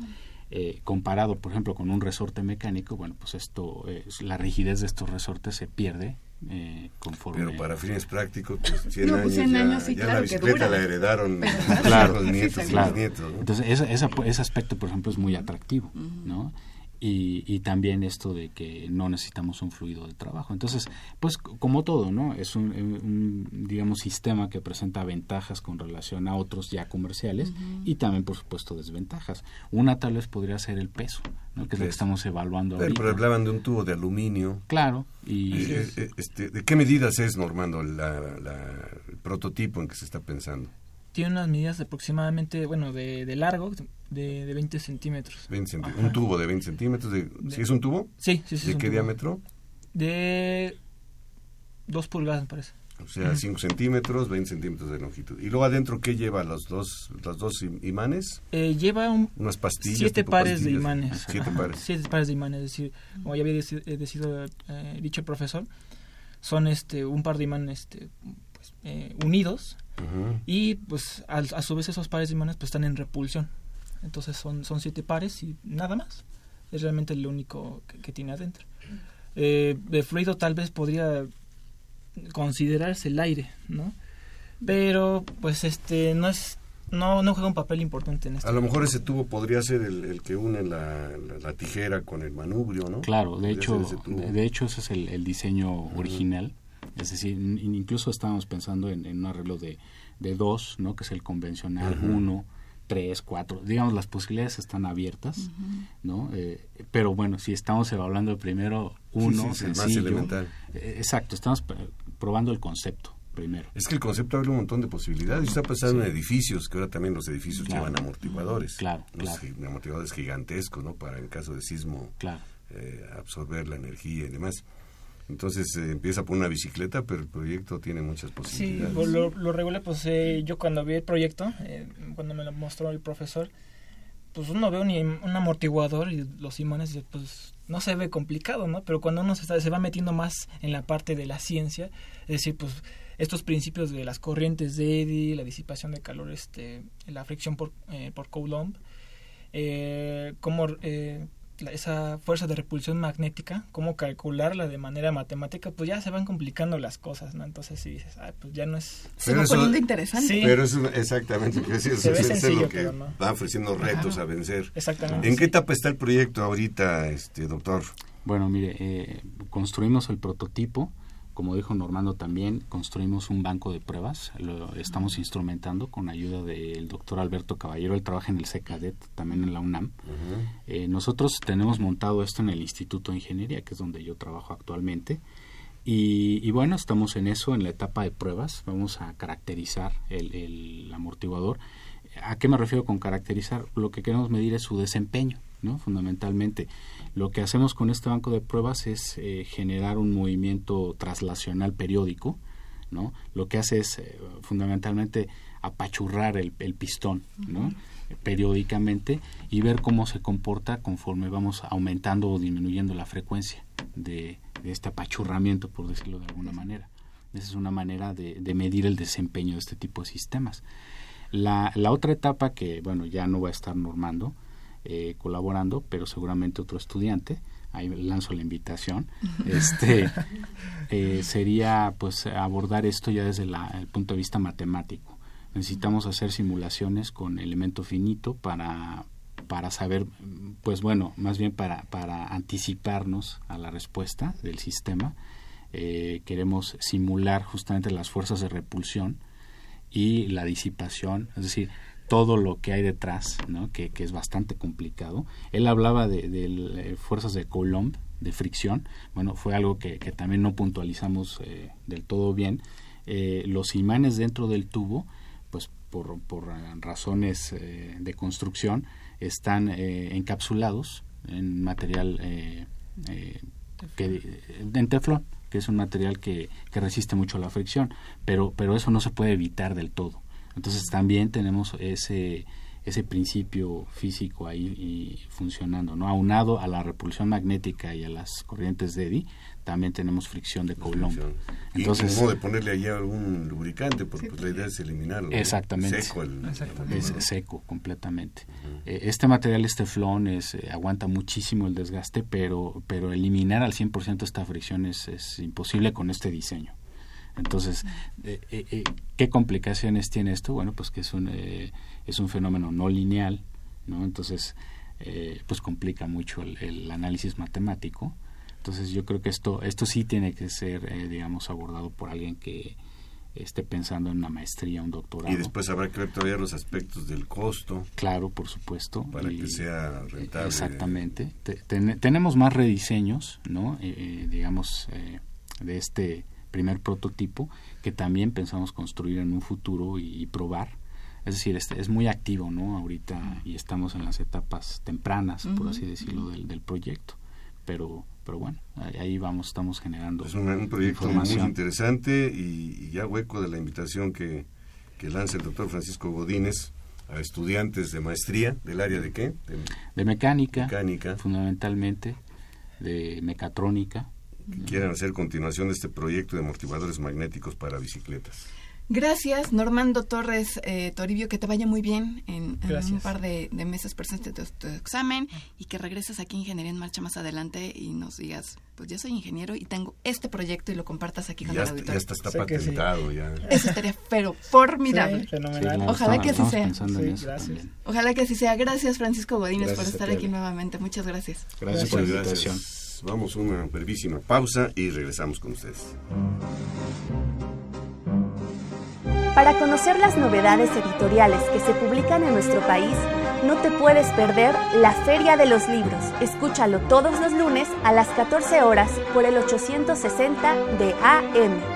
Speaker 7: eh, comparado, por ejemplo, con un resorte mecánico, bueno, pues esto, eh, la rigidez de estos resortes se pierde eh, conforme.
Speaker 2: Pero para fines prácticos, pues 100 pues, años, ya, la bicicleta la heredaron
Speaker 7: claro, los nietos, los nietos. Entonces, ese aspecto, por ejemplo, es muy atractivo, ¿no? Y, y, también esto de que no necesitamos un fluido de trabajo. Entonces, pues como todo, ¿no? Es un, digamos, sistema que presenta ventajas con relación a otros ya comerciales y también, por supuesto, desventajas. Una tal vez podría ser el peso, ¿no? Que es lo que estamos evaluando
Speaker 2: Pero,
Speaker 7: ahorita.
Speaker 2: pero hablaban de un tubo de aluminio.
Speaker 7: Claro. Y,
Speaker 2: eh, eh, este, ¿De qué medidas es, Normando, el prototipo en que se está pensando?
Speaker 8: Tiene unas medidas aproximadamente, bueno, de, de largo, de, de 20 centímetros.
Speaker 2: un tubo de 20 centímetros. De, ¿Sí es un tubo?
Speaker 8: Sí, sí, sí.
Speaker 2: ¿De qué diámetro?
Speaker 8: De 2 pulgadas, me parece.
Speaker 2: O sea, 5 centímetros, 20 centímetros de longitud. ¿Y luego adentro qué lleva los dos, los dos imanes?
Speaker 8: Eh, lleva un,
Speaker 2: unas pastillas.
Speaker 8: Siete pares de imanes.
Speaker 2: Siete pares.
Speaker 8: Siete pares de imanes. Es decir, como ya había decidido, eh, dicho el profesor, son este un par de imanes este, eh, unidos y pues a, su vez esos pares de imanes pues están en repulsión. Entonces son, son siete pares y nada más. Es realmente lo único que, tiene adentro. Eh, de fluido tal vez podría considerarse el aire, ¿no? Pero pues este no es no, no juega un papel importante en esto.
Speaker 2: A lo mejor ese tubo podría ser el, que une la, la, tijera con el manubrio, ¿no?
Speaker 7: Claro, de hecho, de, hecho ese es el, diseño original. Es decir, incluso estábamos pensando en, un arreglo de, de, dos, ¿no? Que es el convencional, uno, tres, cuatro. Digamos, las posibilidades están abiertas, ¿no? Eh, pero bueno, si estamos evaluando primero uno, sencillo. Eh, exacto, estamos probando el concepto primero.
Speaker 2: Es que el concepto abre un montón de posibilidades. Está pasando en edificios, que ahora también los edificios llevan amortiguadores.
Speaker 7: Claro,
Speaker 2: Amortiguadores gigantescos, ¿no? Para en caso de sismo eh, absorber la energía y demás. Entonces eh, empieza por una bicicleta, pero el proyecto tiene muchas posibilidades.
Speaker 8: Sí, lo, lo regular, pues eh, yo cuando vi el proyecto, eh, cuando me lo mostró el profesor, pues uno ve un, un amortiguador y los imanes, pues no se ve complicado, ¿no? Pero cuando uno se, está, se va metiendo más en la parte de la ciencia, es decir, pues estos principios de las corrientes de Eddy, la disipación de calor, este, la fricción por, por Coulomb, eh, esa fuerza de repulsión magnética, cómo calcularla de manera matemática, pues ya se van complicando las cosas, ¿no? Entonces si dices, pues ya no es...
Speaker 3: Pero eso, interesante.
Speaker 2: Pero eso exactamente, es, lo que va ofreciendo retos a vencer.
Speaker 8: Exactamente.
Speaker 2: ¿En qué etapa está el proyecto ahorita, este doctor?
Speaker 7: Bueno, mire, eh, construimos el prototipo, como dijo Normando también, construimos un banco de pruebas, lo estamos instrumentando con ayuda del doctor Alberto Caballero, él trabaja en el CECADET, también en la UNAM. Eh, nosotros tenemos montado esto en el Instituto de Ingeniería, que es donde yo trabajo actualmente. Y, bueno, estamos en eso, en la etapa de pruebas. Vamos a caracterizar el, el amortiguador. ¿A qué me refiero con caracterizar? Lo que queremos medir es su desempeño, ¿no? Fundamentalmente. Lo que hacemos con este banco de pruebas es eh, generar un movimiento traslacional periódico, ¿no? Lo que hace es eh, fundamentalmente apachurrar el, pistón, ¿no? periódicamente y ver cómo se comporta conforme vamos aumentando o disminuyendo la frecuencia de, este apachurramiento, por decirlo de alguna manera. Esa es una manera de, medir el desempeño de este tipo de sistemas. La, la, otra etapa que, bueno, ya no va a estar normando, eh, colaborando, pero seguramente otro estudiante, ahí lanzo la invitación, este, eh, sería pues abordar esto ya desde el punto de vista matemático. Necesitamos hacer simulaciones con elemento finito para, para saber, pues bueno, más bien para, para anticiparnos a la respuesta del sistema. Eh, queremos simular justamente las fuerzas de repulsión y la disipación, es decir, todo lo que hay detrás, ¿no? que, que es bastante complicado. Él hablaba de, de, fuerzas de Coulomb, de fricción, bueno, fue algo que, que también no puntualizamos eh, del todo bien. Eh, los imanes dentro del tubo, pues por, por razones eh, de construcción, están encapsulados en material que, en teflón, que es un material que, que resiste mucho la fricción, pero, pero eso no se puede evitar del todo. Entonces también tenemos ese, ese principio físico ahí y funcionando, ¿no? Aunado a la repulsión magnética y a las corrientes de Eddy, también tenemos fricción de Coulomb.
Speaker 2: Entonces, y de ponerle allí algún lubricante, porque pues, la idea es eliminarlo.
Speaker 7: Exactamente.
Speaker 2: Seco
Speaker 7: Es seco completamente. Eh, este material, este flon, es, eh, aguanta muchísimo el desgaste, pero, pero eliminar al 100% esta fricción es, es imposible con este diseño. Entonces, eh, eh, eh, ¿qué complicaciones tiene esto? Bueno, pues que es un, es un fenómeno no lineal, ¿no? Entonces, pues complica mucho el, análisis matemático. Entonces, yo creo que esto, esto sí tiene que ser, digamos, abordado por alguien que esté pensando en una maestría, un doctorado.
Speaker 2: Y después habrá que ver todavía los aspectos del costo.
Speaker 7: Claro, por supuesto.
Speaker 2: Para que sea rentable.
Speaker 7: Exactamente. tenemos más rediseños, ¿no? digamos, de este primer prototipo que también pensamos construir en un futuro y, probar. Es decir, este, es muy activo, ¿no? Ahorita y estamos en las etapas tempranas, por así decirlo, del, del proyecto. Pero, pero bueno, ahí vamos, estamos generando.
Speaker 2: Es un, proyecto muy interesante y, ya hueco de la invitación que, que lanza el doctor Francisco Godínez a estudiantes de maestría del área de qué?
Speaker 7: De, mecánica, mecánica, fundamentalmente, de mecatrónica,
Speaker 2: que quieran hacer continuación de este proyecto de amortiguadores magnéticos para bicicletas.
Speaker 3: Gracias, Normando Torres eh, Toribio, que te vaya muy bien en, un par de, meses presente tu, tu, examen y que regreses aquí a Ingeniería en Marcha más adelante y nos digas, pues yo soy ingeniero y tengo este proyecto y lo compartas aquí con
Speaker 2: ya
Speaker 3: el auditorio.
Speaker 2: Ya está, patentado. Ya.
Speaker 3: Eso estaría pero formidable. Ojalá que así sea. Ojalá que así sea. Gracias, Francisco Godínez, por estar aquí nuevamente. Muchas gracias.
Speaker 2: Gracias, por la invitación. Vamos a una brevísima pausa y regresamos con ustedes.
Speaker 5: Para conocer las novedades editoriales que se publican en nuestro país, no te puedes perder la Feria de los Libros. Escúchalo todos los lunes a las 14 horas por el 860 de AM.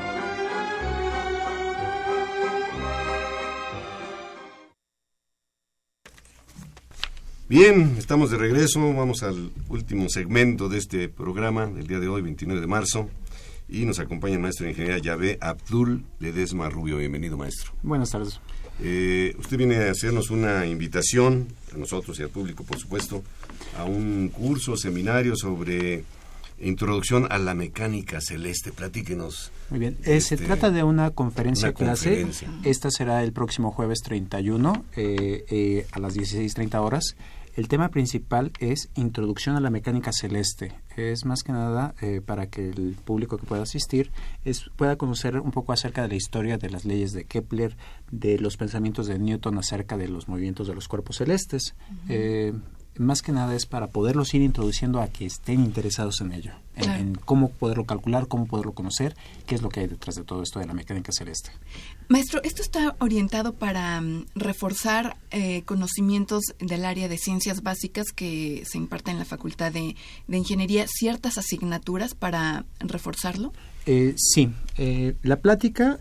Speaker 2: Bien, estamos de regreso, vamos al último segmento de este programa del día de hoy, 29 de marzo, y nos acompaña el maestro de ingeniería Yahvé Abdul Ledesma Rubio. Bienvenido, maestro.
Speaker 9: Buenas tardes.
Speaker 2: Eh, usted viene a hacernos una invitación, a nosotros y al público, por supuesto, a un curso, seminario sobre introducción a la mecánica celeste. Platíquenos.
Speaker 9: Muy bien. Eh, se este, trata de una conferencia clase. Esta será el próximo jueves 31 eh, eh, a las 16.30 horas. El tema principal es Introducción a la Mecánica Celeste. Es más que nada eh, para que el público que pueda asistir es, pueda conocer un poco acerca de la historia de las leyes de Kepler, de los pensamientos de Newton acerca de los movimientos de los cuerpos celestes más que nada es para poderlos ir introduciendo a que estén interesados en ello, en, cómo poderlo calcular, cómo poderlo conocer, qué es lo que hay detrás de todo esto de la mecánica celeste.
Speaker 3: Maestro, esto está orientado para mm, reforzar eh, conocimientos del área de ciencias básicas que se imparte en la Facultad de, Ingeniería, ciertas asignaturas para reforzarlo.
Speaker 9: Eh, sí, eh, la plática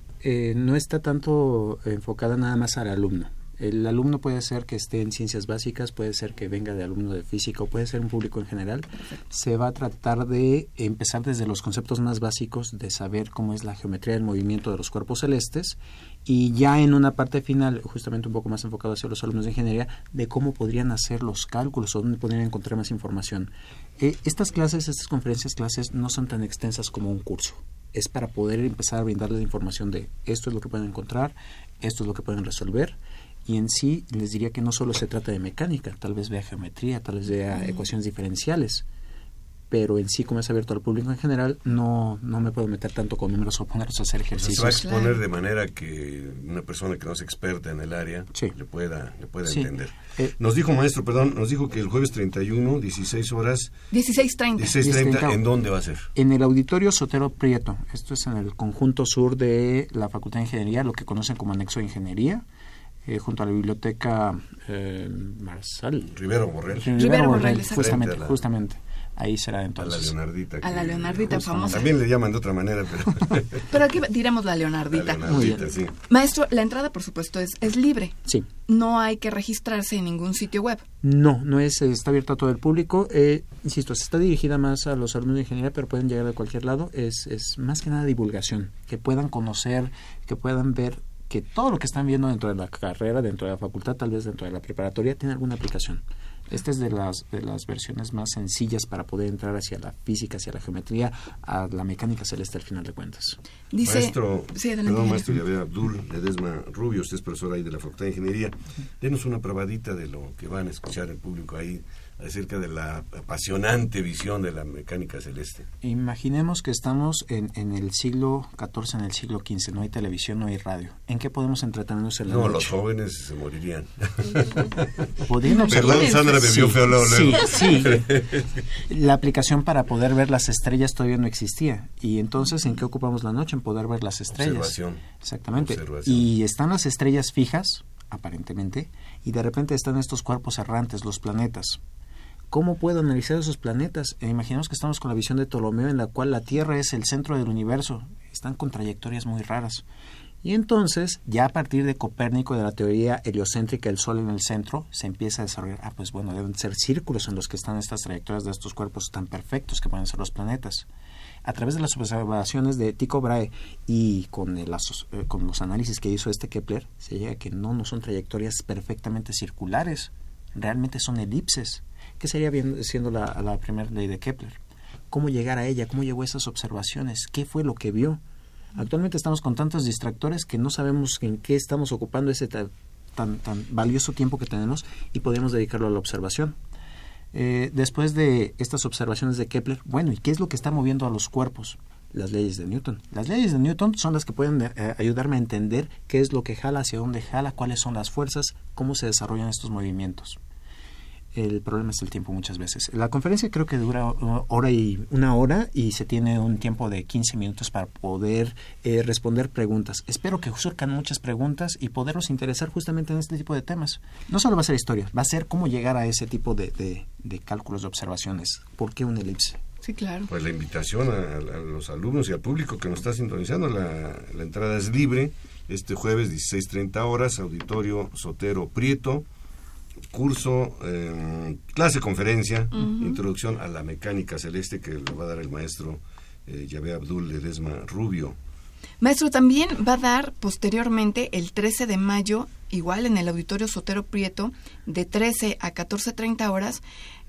Speaker 9: no está tanto enfocada nada más al alumno el alumno puede ser que esté en ciencias básicas, puede ser que venga de alumno de física, puede ser un público en general. Se va a tratar de empezar desde los conceptos más básicos de saber cómo es la geometría del movimiento de los cuerpos celestes y ya en una parte final, justamente un poco más enfocado hacia los alumnos de ingeniería, de cómo podrían hacer los cálculos o dónde podrían encontrar más información. Eh, estas clases, estas conferencias clases no son tan extensas como un curso. Es para poder empezar a brindarles información de esto es lo que pueden encontrar, esto es lo que pueden resolver Y en sí les diría que no solo se trata de mecánica, tal vez vea geometría, tal vez vea ecuaciones diferenciales pero en sí, como es abierto al público en general, no, no me puedo meter tanto con números o ponerlos a hacer ejercicios.
Speaker 2: se va a exponer de manera que una persona que no es experta en el área le pueda, le pueda entender. Eh, nos dijo, maestro, perdón, nos dijo que el jueves 31, 16 horas.
Speaker 3: 16.30.
Speaker 2: 16.30, ¿en dónde va a ser?
Speaker 9: En el Auditorio Sotero Prieto. Esto es en el conjunto sur de la Facultad de Ingeniería, lo que conocen como anexo de Ingeniería. Eh, junto a la biblioteca eh, Marsal.
Speaker 2: Rivero Borrell.
Speaker 9: Rivero, Borrell, justamente, justamente. Ahí será entonces.
Speaker 2: A la Leonardita.
Speaker 3: A la Leonardita famosa.
Speaker 2: También le llaman de otra manera, pero...
Speaker 3: pero aquí diremos la Leonardita.
Speaker 2: Muy bien. Sí.
Speaker 3: Maestro, la entrada, por supuesto, es, es libre.
Speaker 9: Sí.
Speaker 3: No hay que registrarse en ningún sitio web.
Speaker 9: No, no es, está abierto a todo el público. Eh, insisto, está dirigida más a los alumnos de ingeniería, pero pueden llegar de cualquier lado. Es, es más que nada divulgación, que puedan conocer, que puedan ver que todo lo que están viendo dentro de la carrera, dentro de la facultad, tal vez dentro de la preparatoria, tiene alguna aplicación. Esta es de las, de las versiones más sencillas para poder entrar hacia la física, hacia la geometría, a la mecánica celeste al final de cuentas.
Speaker 2: Dice, maestro, perdón, maestro Yahvé Abdul Ledesma Rubio, usted es profesor ahí de la Facultad de Ingeniería. Denos una probadita de lo que van a escuchar el público ahí acerca de la apasionante visión de la mecánica celeste.
Speaker 9: Imaginemos que estamos en, en, el siglo XIV, en el siglo XV, no hay televisión, no hay radio. ¿En qué podemos entretenernos en la
Speaker 2: No, los jóvenes se morirían.
Speaker 9: Podrían
Speaker 2: Perdón, Sandra me vio feo luego.
Speaker 9: Sí, sí. La aplicación para poder ver las estrellas todavía no existía. Y entonces, ¿en qué ocupamos la noche? Poder ver las estrellas.
Speaker 2: Observación.
Speaker 9: Exactamente.
Speaker 2: Observación.
Speaker 9: Y están las estrellas fijas, aparentemente, y de repente están estos cuerpos errantes, los planetas. ¿Cómo puedo analizar esos planetas? E imaginemos que estamos con la visión de Ptolomeo en la cual la Tierra es el centro del universo. Están con trayectorias muy raras. Y entonces, ya a partir de Copérnico, de la teoría heliocéntrica del Sol en el centro, se empieza a desarrollar, ah, pues bueno, deben ser círculos en los que están estas trayectorias de estos cuerpos tan perfectos que pueden ser los planetas. A través de las observaciones de Tycho Brahe y con, eh, con los análisis que hizo este Kepler, se llega a que no, no son trayectorias perfectamente circulares, realmente son elipses ¿Qué sería siendo la, la primera ley de Kepler? ¿Cómo llegar a ella? ¿Cómo llegó a esas observaciones? ¿Qué fue lo que vio? Actualmente estamos con tantos distractores que no sabemos en qué estamos ocupando ese tan, tan, valioso tiempo que tenemos y podemos dedicarlo a la observación. Eh, después de estas observaciones de Kepler, bueno, ¿y qué es lo que está moviendo a los cuerpos? Las leyes de Newton. Las leyes de Newton son las que pueden eh, ayudarme a entender qué es lo que jala, hacia dónde jala, cuáles son las fuerzas, cómo se desarrollan estos movimientos el problema es el tiempo muchas veces. La conferencia creo que dura hora y una hora y se tiene un tiempo de 15 minutos para poder eh, responder preguntas. Espero que surcan muchas preguntas y poderlos interesar justamente en este tipo de temas. No solo va a ser historia, va a ser cómo llegar a ese tipo de, de, cálculos, de observaciones. ¿Por qué un elipse?
Speaker 3: Sí, claro.
Speaker 2: Pues la invitación a, los alumnos y al público que nos está sintonizando, la, la entrada es libre. Este jueves 16.30 horas, Auditorio Sotero Prieto curso, eh, clase conferencia, introducción a la mecánica celeste que le va a dar el maestro eh, Yahvé Abdul Ledesma Rubio.
Speaker 3: Maestro, también va a dar posteriormente el 13 de mayo, igual en el Auditorio Sotero Prieto, de 13 a 14.30 horas,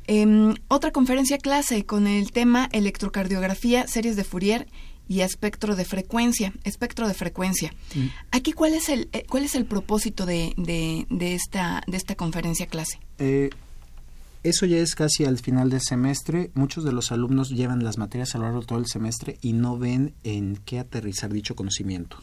Speaker 3: em, otra conferencia clase con el tema electrocardiografía, series de Fourier y espectro de frecuencia, espectro de frecuencia. Mm. Aquí, ¿cuál es el, eh, cuál es el propósito de, de, esta, de esta conferencia clase?
Speaker 9: Eh, eso ya es casi al final del semestre. Muchos de los alumnos llevan las materias a lo largo de todo el semestre y no ven en qué aterrizar dicho conocimiento.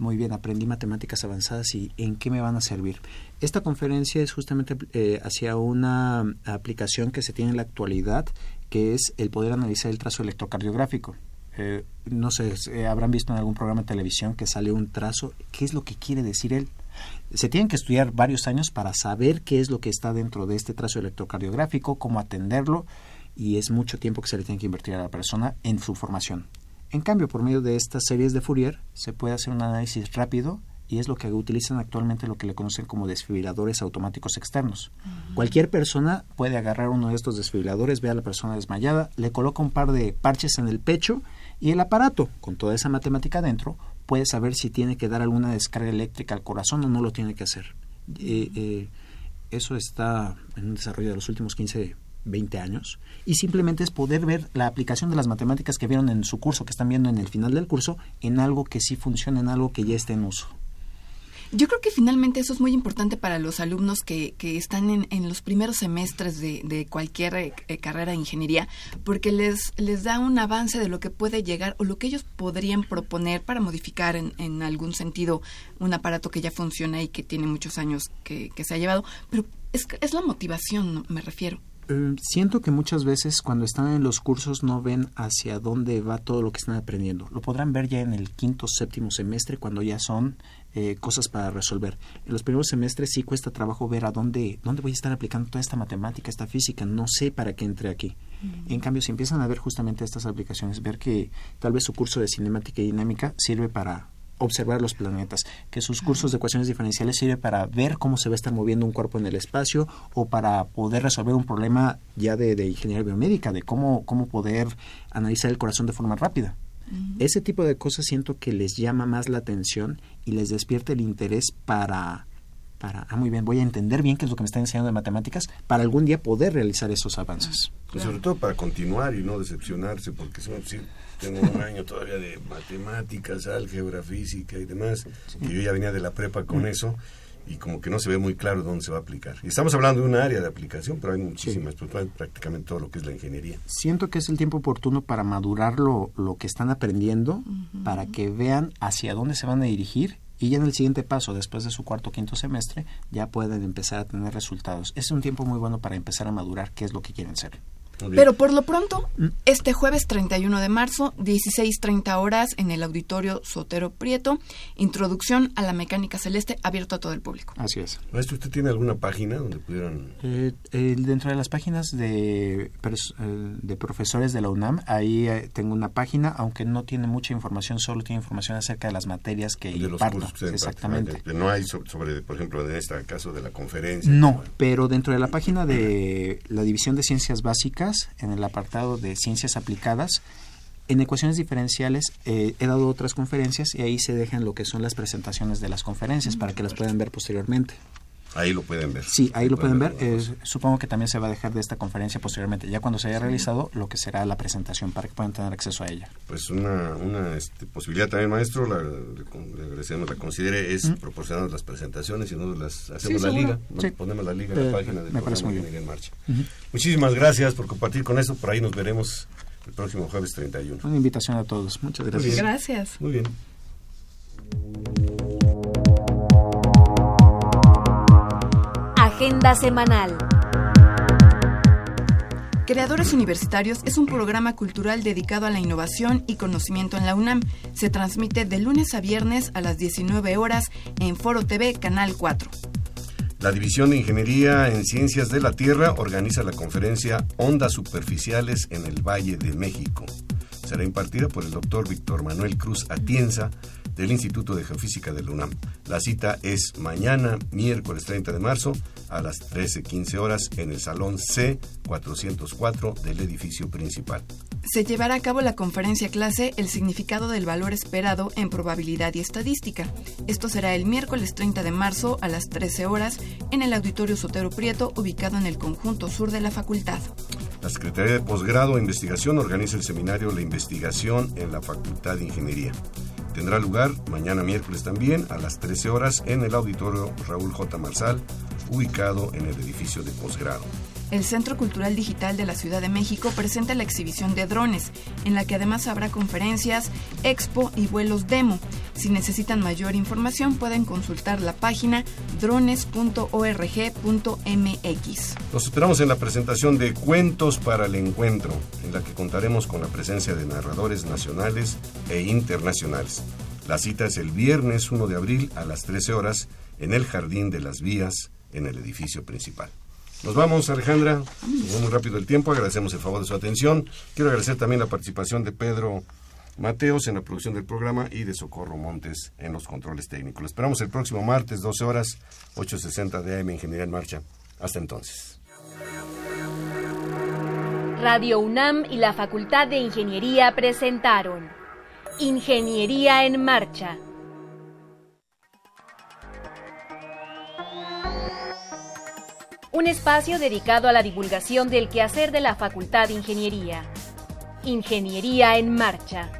Speaker 9: Muy bien, aprendí matemáticas avanzadas y en qué me van a servir. Esta conferencia es justamente eh, hacia una aplicación que se tiene en la actualidad, que es el poder analizar el trazo electrocardiográfico. Eh, no sé, eh, habrán visto en algún programa de televisión que sale un trazo, ¿qué es lo que quiere decir él? Se tienen que estudiar varios años para saber qué es lo que está dentro de este trazo electrocardiográfico, cómo atenderlo, y es mucho tiempo que se le tiene que invertir a la persona en su formación. En cambio, por medio de estas series de Fourier, se puede hacer un análisis rápido y es lo que utilizan actualmente lo que le conocen como desfibriladores automáticos externos. Cualquier persona puede agarrar uno de estos desfibriladores, ve a la persona desmayada, le coloca un par de parches en el pecho y el aparato, con toda esa matemática dentro, puede saber si tiene que dar alguna descarga eléctrica al corazón o no lo tiene que hacer. Eh, eso está en un desarrollo de los últimos 15, 20 años. Y simplemente es poder ver la aplicación de las matemáticas que vieron en su curso, que están viendo en el final del curso, en algo que sí funciona, en algo que ya esté en uso.
Speaker 3: Yo creo que finalmente eso es muy importante para los alumnos que, que están en, en los primeros semestres de, de cualquier eh, eh, carrera de ingeniería, porque les, les da un avance de lo que puede llegar o lo que ellos podrían proponer para modificar en, en algún sentido un aparato que ya funciona y que tiene muchos años que, que se ha llevado. Pero es, es la motivación, me refiero.
Speaker 9: Eh, siento que muchas veces cuando están en los cursos no ven hacia dónde va todo lo que están aprendiendo. Lo podrán ver ya en el quinto, séptimo semestre cuando ya son eh, cosas para resolver. En los primeros semestres sí cuesta trabajo ver a dónde, dónde voy a estar aplicando toda esta matemática, esta física. No sé para qué entre aquí. En cambio, si empiezan a ver justamente estas aplicaciones, ver que tal vez su curso de cinemática y dinámica sirve para observar los planetas, que sus cursos de ecuaciones diferenciales sirve para ver cómo se va a estar moviendo un cuerpo en el espacio o para poder resolver un problema ya de, de ingeniería biomédica, de cómo, cómo poder analizar el corazón de forma rápida. Ese tipo de cosas siento que les llama más la atención y les despierta el interés para, para, ah, muy bien, voy a entender bien qué es lo que me está enseñando de matemáticas para algún día poder realizar esos avances.
Speaker 2: Pues sobre todo para continuar y no decepcionarse, porque si, si tengo un año todavía de matemáticas, álgebra, física y demás, que yo ya venía de la prepa con eso, y como que no se ve muy claro dónde se va a aplicar. Y estamos hablando de un área de aplicación, pero hay muchísimas, pues, prácticamente todo lo que es la ingeniería.
Speaker 9: Siento que es el tiempo oportuno para madurar lo, lo que están aprendiendo, para que vean hacia dónde se van a dirigir y ya en el siguiente paso, después de su cuarto o quinto semestre, ya pueden empezar a tener resultados. Es un tiempo muy bueno para empezar a madurar qué es lo que quieren ser.
Speaker 3: Pero por lo pronto, este jueves 31 de marzo, 16.30 horas en el auditorio Sotero Prieto, introducción a la mecánica celeste abierto a todo el público.
Speaker 9: Así es.
Speaker 2: Maestro, ¿usted tiene alguna página donde pudieran...?
Speaker 9: Eh, eh, dentro de las páginas de, eh, de profesores de la UNAM, ahí eh, tengo una página, aunque no tiene mucha información, solo tiene información acerca de las materias que
Speaker 2: de los cursos que
Speaker 9: Exactamente.
Speaker 2: No hay sobre, por ejemplo, en este caso de la conferencia.
Speaker 9: No, pero dentro de la página de la División de Ciencias Básicas, en el apartado de Ciencias Aplicadas, en ecuaciones diferenciales eh, he dado otras conferencias y ahí se dejan lo que son las presentaciones de las conferencias para que las puedan ver posteriormente.
Speaker 2: Ahí lo pueden ver.
Speaker 9: Sí, ahí lo pueden ver.
Speaker 2: pues.
Speaker 9: Eh, supongo que también se va a dejar de esta conferencia posteriormente, ya cuando se haya realizado lo que será la presentación para que puedan tener acceso a ella.
Speaker 2: Pues una, una este, posibilidad también, maestro, la, le, agradecemos, la considere, es proporcionarnos las presentaciones y nosotros las hacemos
Speaker 9: Sí,
Speaker 2: la
Speaker 9: seguro.
Speaker 2: liga, ¿no?
Speaker 9: Sí.
Speaker 2: ponemos la liga en
Speaker 9: Eh,
Speaker 2: la página del
Speaker 9: me
Speaker 2: programa
Speaker 9: muy bien.
Speaker 2: En Marcha. Muchísimas gracias por compartir con eso, por ahí nos veremos el próximo jueves 31.
Speaker 9: Una invitación a todos. Muchas
Speaker 2: Muy
Speaker 9: gracias.
Speaker 2: bien.
Speaker 3: Gracias.
Speaker 2: Muy bien.
Speaker 1: Agenda semanal.
Speaker 3: Creadores Universitarios es un programa cultural dedicado a la innovación y conocimiento en la UNAM. Se transmite de lunes a viernes a las 19 horas en Foro TV Canal 4.
Speaker 2: La División de Ingeniería en Ciencias de la Tierra organiza la conferencia Ondas Superficiales en el Valle de México. Será impartida por el doctor Víctor Manuel Cruz Atienza del Instituto de Geofísica de la UNAM. La cita es mañana, miércoles 30 de marzo, a las 13.15 horas en el Salón C404 del edificio principal.
Speaker 3: Se llevará a cabo la conferencia clase El significado del valor esperado en probabilidad y estadística. Esto será el miércoles 30 de marzo a las 13 horas en el Auditorio Sotero Prieto, ubicado en el conjunto sur de la facultad.
Speaker 2: La Secretaría de Posgrado e Investigación organiza el seminario La Investigación en la Facultad de Ingeniería. Tendrá lugar mañana miércoles también a las 13 horas en el auditorio Raúl J. Marsal, ubicado en el edificio de posgrado.
Speaker 3: El Centro Cultural Digital de la Ciudad de México presenta la exhibición de drones, en la que además habrá conferencias, expo y vuelos demo. Si necesitan mayor información pueden consultar la página drones.org.mx.
Speaker 2: Los esperamos en la presentación de Cuentos para el Encuentro, en la que contaremos con la presencia de narradores nacionales e internacionales. La cita es el viernes 1 de abril a las 13 horas en el Jardín de las Vías, en el edificio principal. Nos vamos, Alejandra. Muy rápido el tiempo. Agradecemos el favor de su atención. Quiero agradecer también la participación de Pedro Mateos en la producción del programa y de Socorro Montes en los controles técnicos. Esperamos el próximo martes, 12 horas, 8.60 de AM Ingeniería en Marcha. Hasta entonces.
Speaker 1: Radio UNAM y la Facultad de Ingeniería presentaron Ingeniería en Marcha. Un espacio dedicado a la divulgación del quehacer de la Facultad de Ingeniería. Ingeniería en Marcha.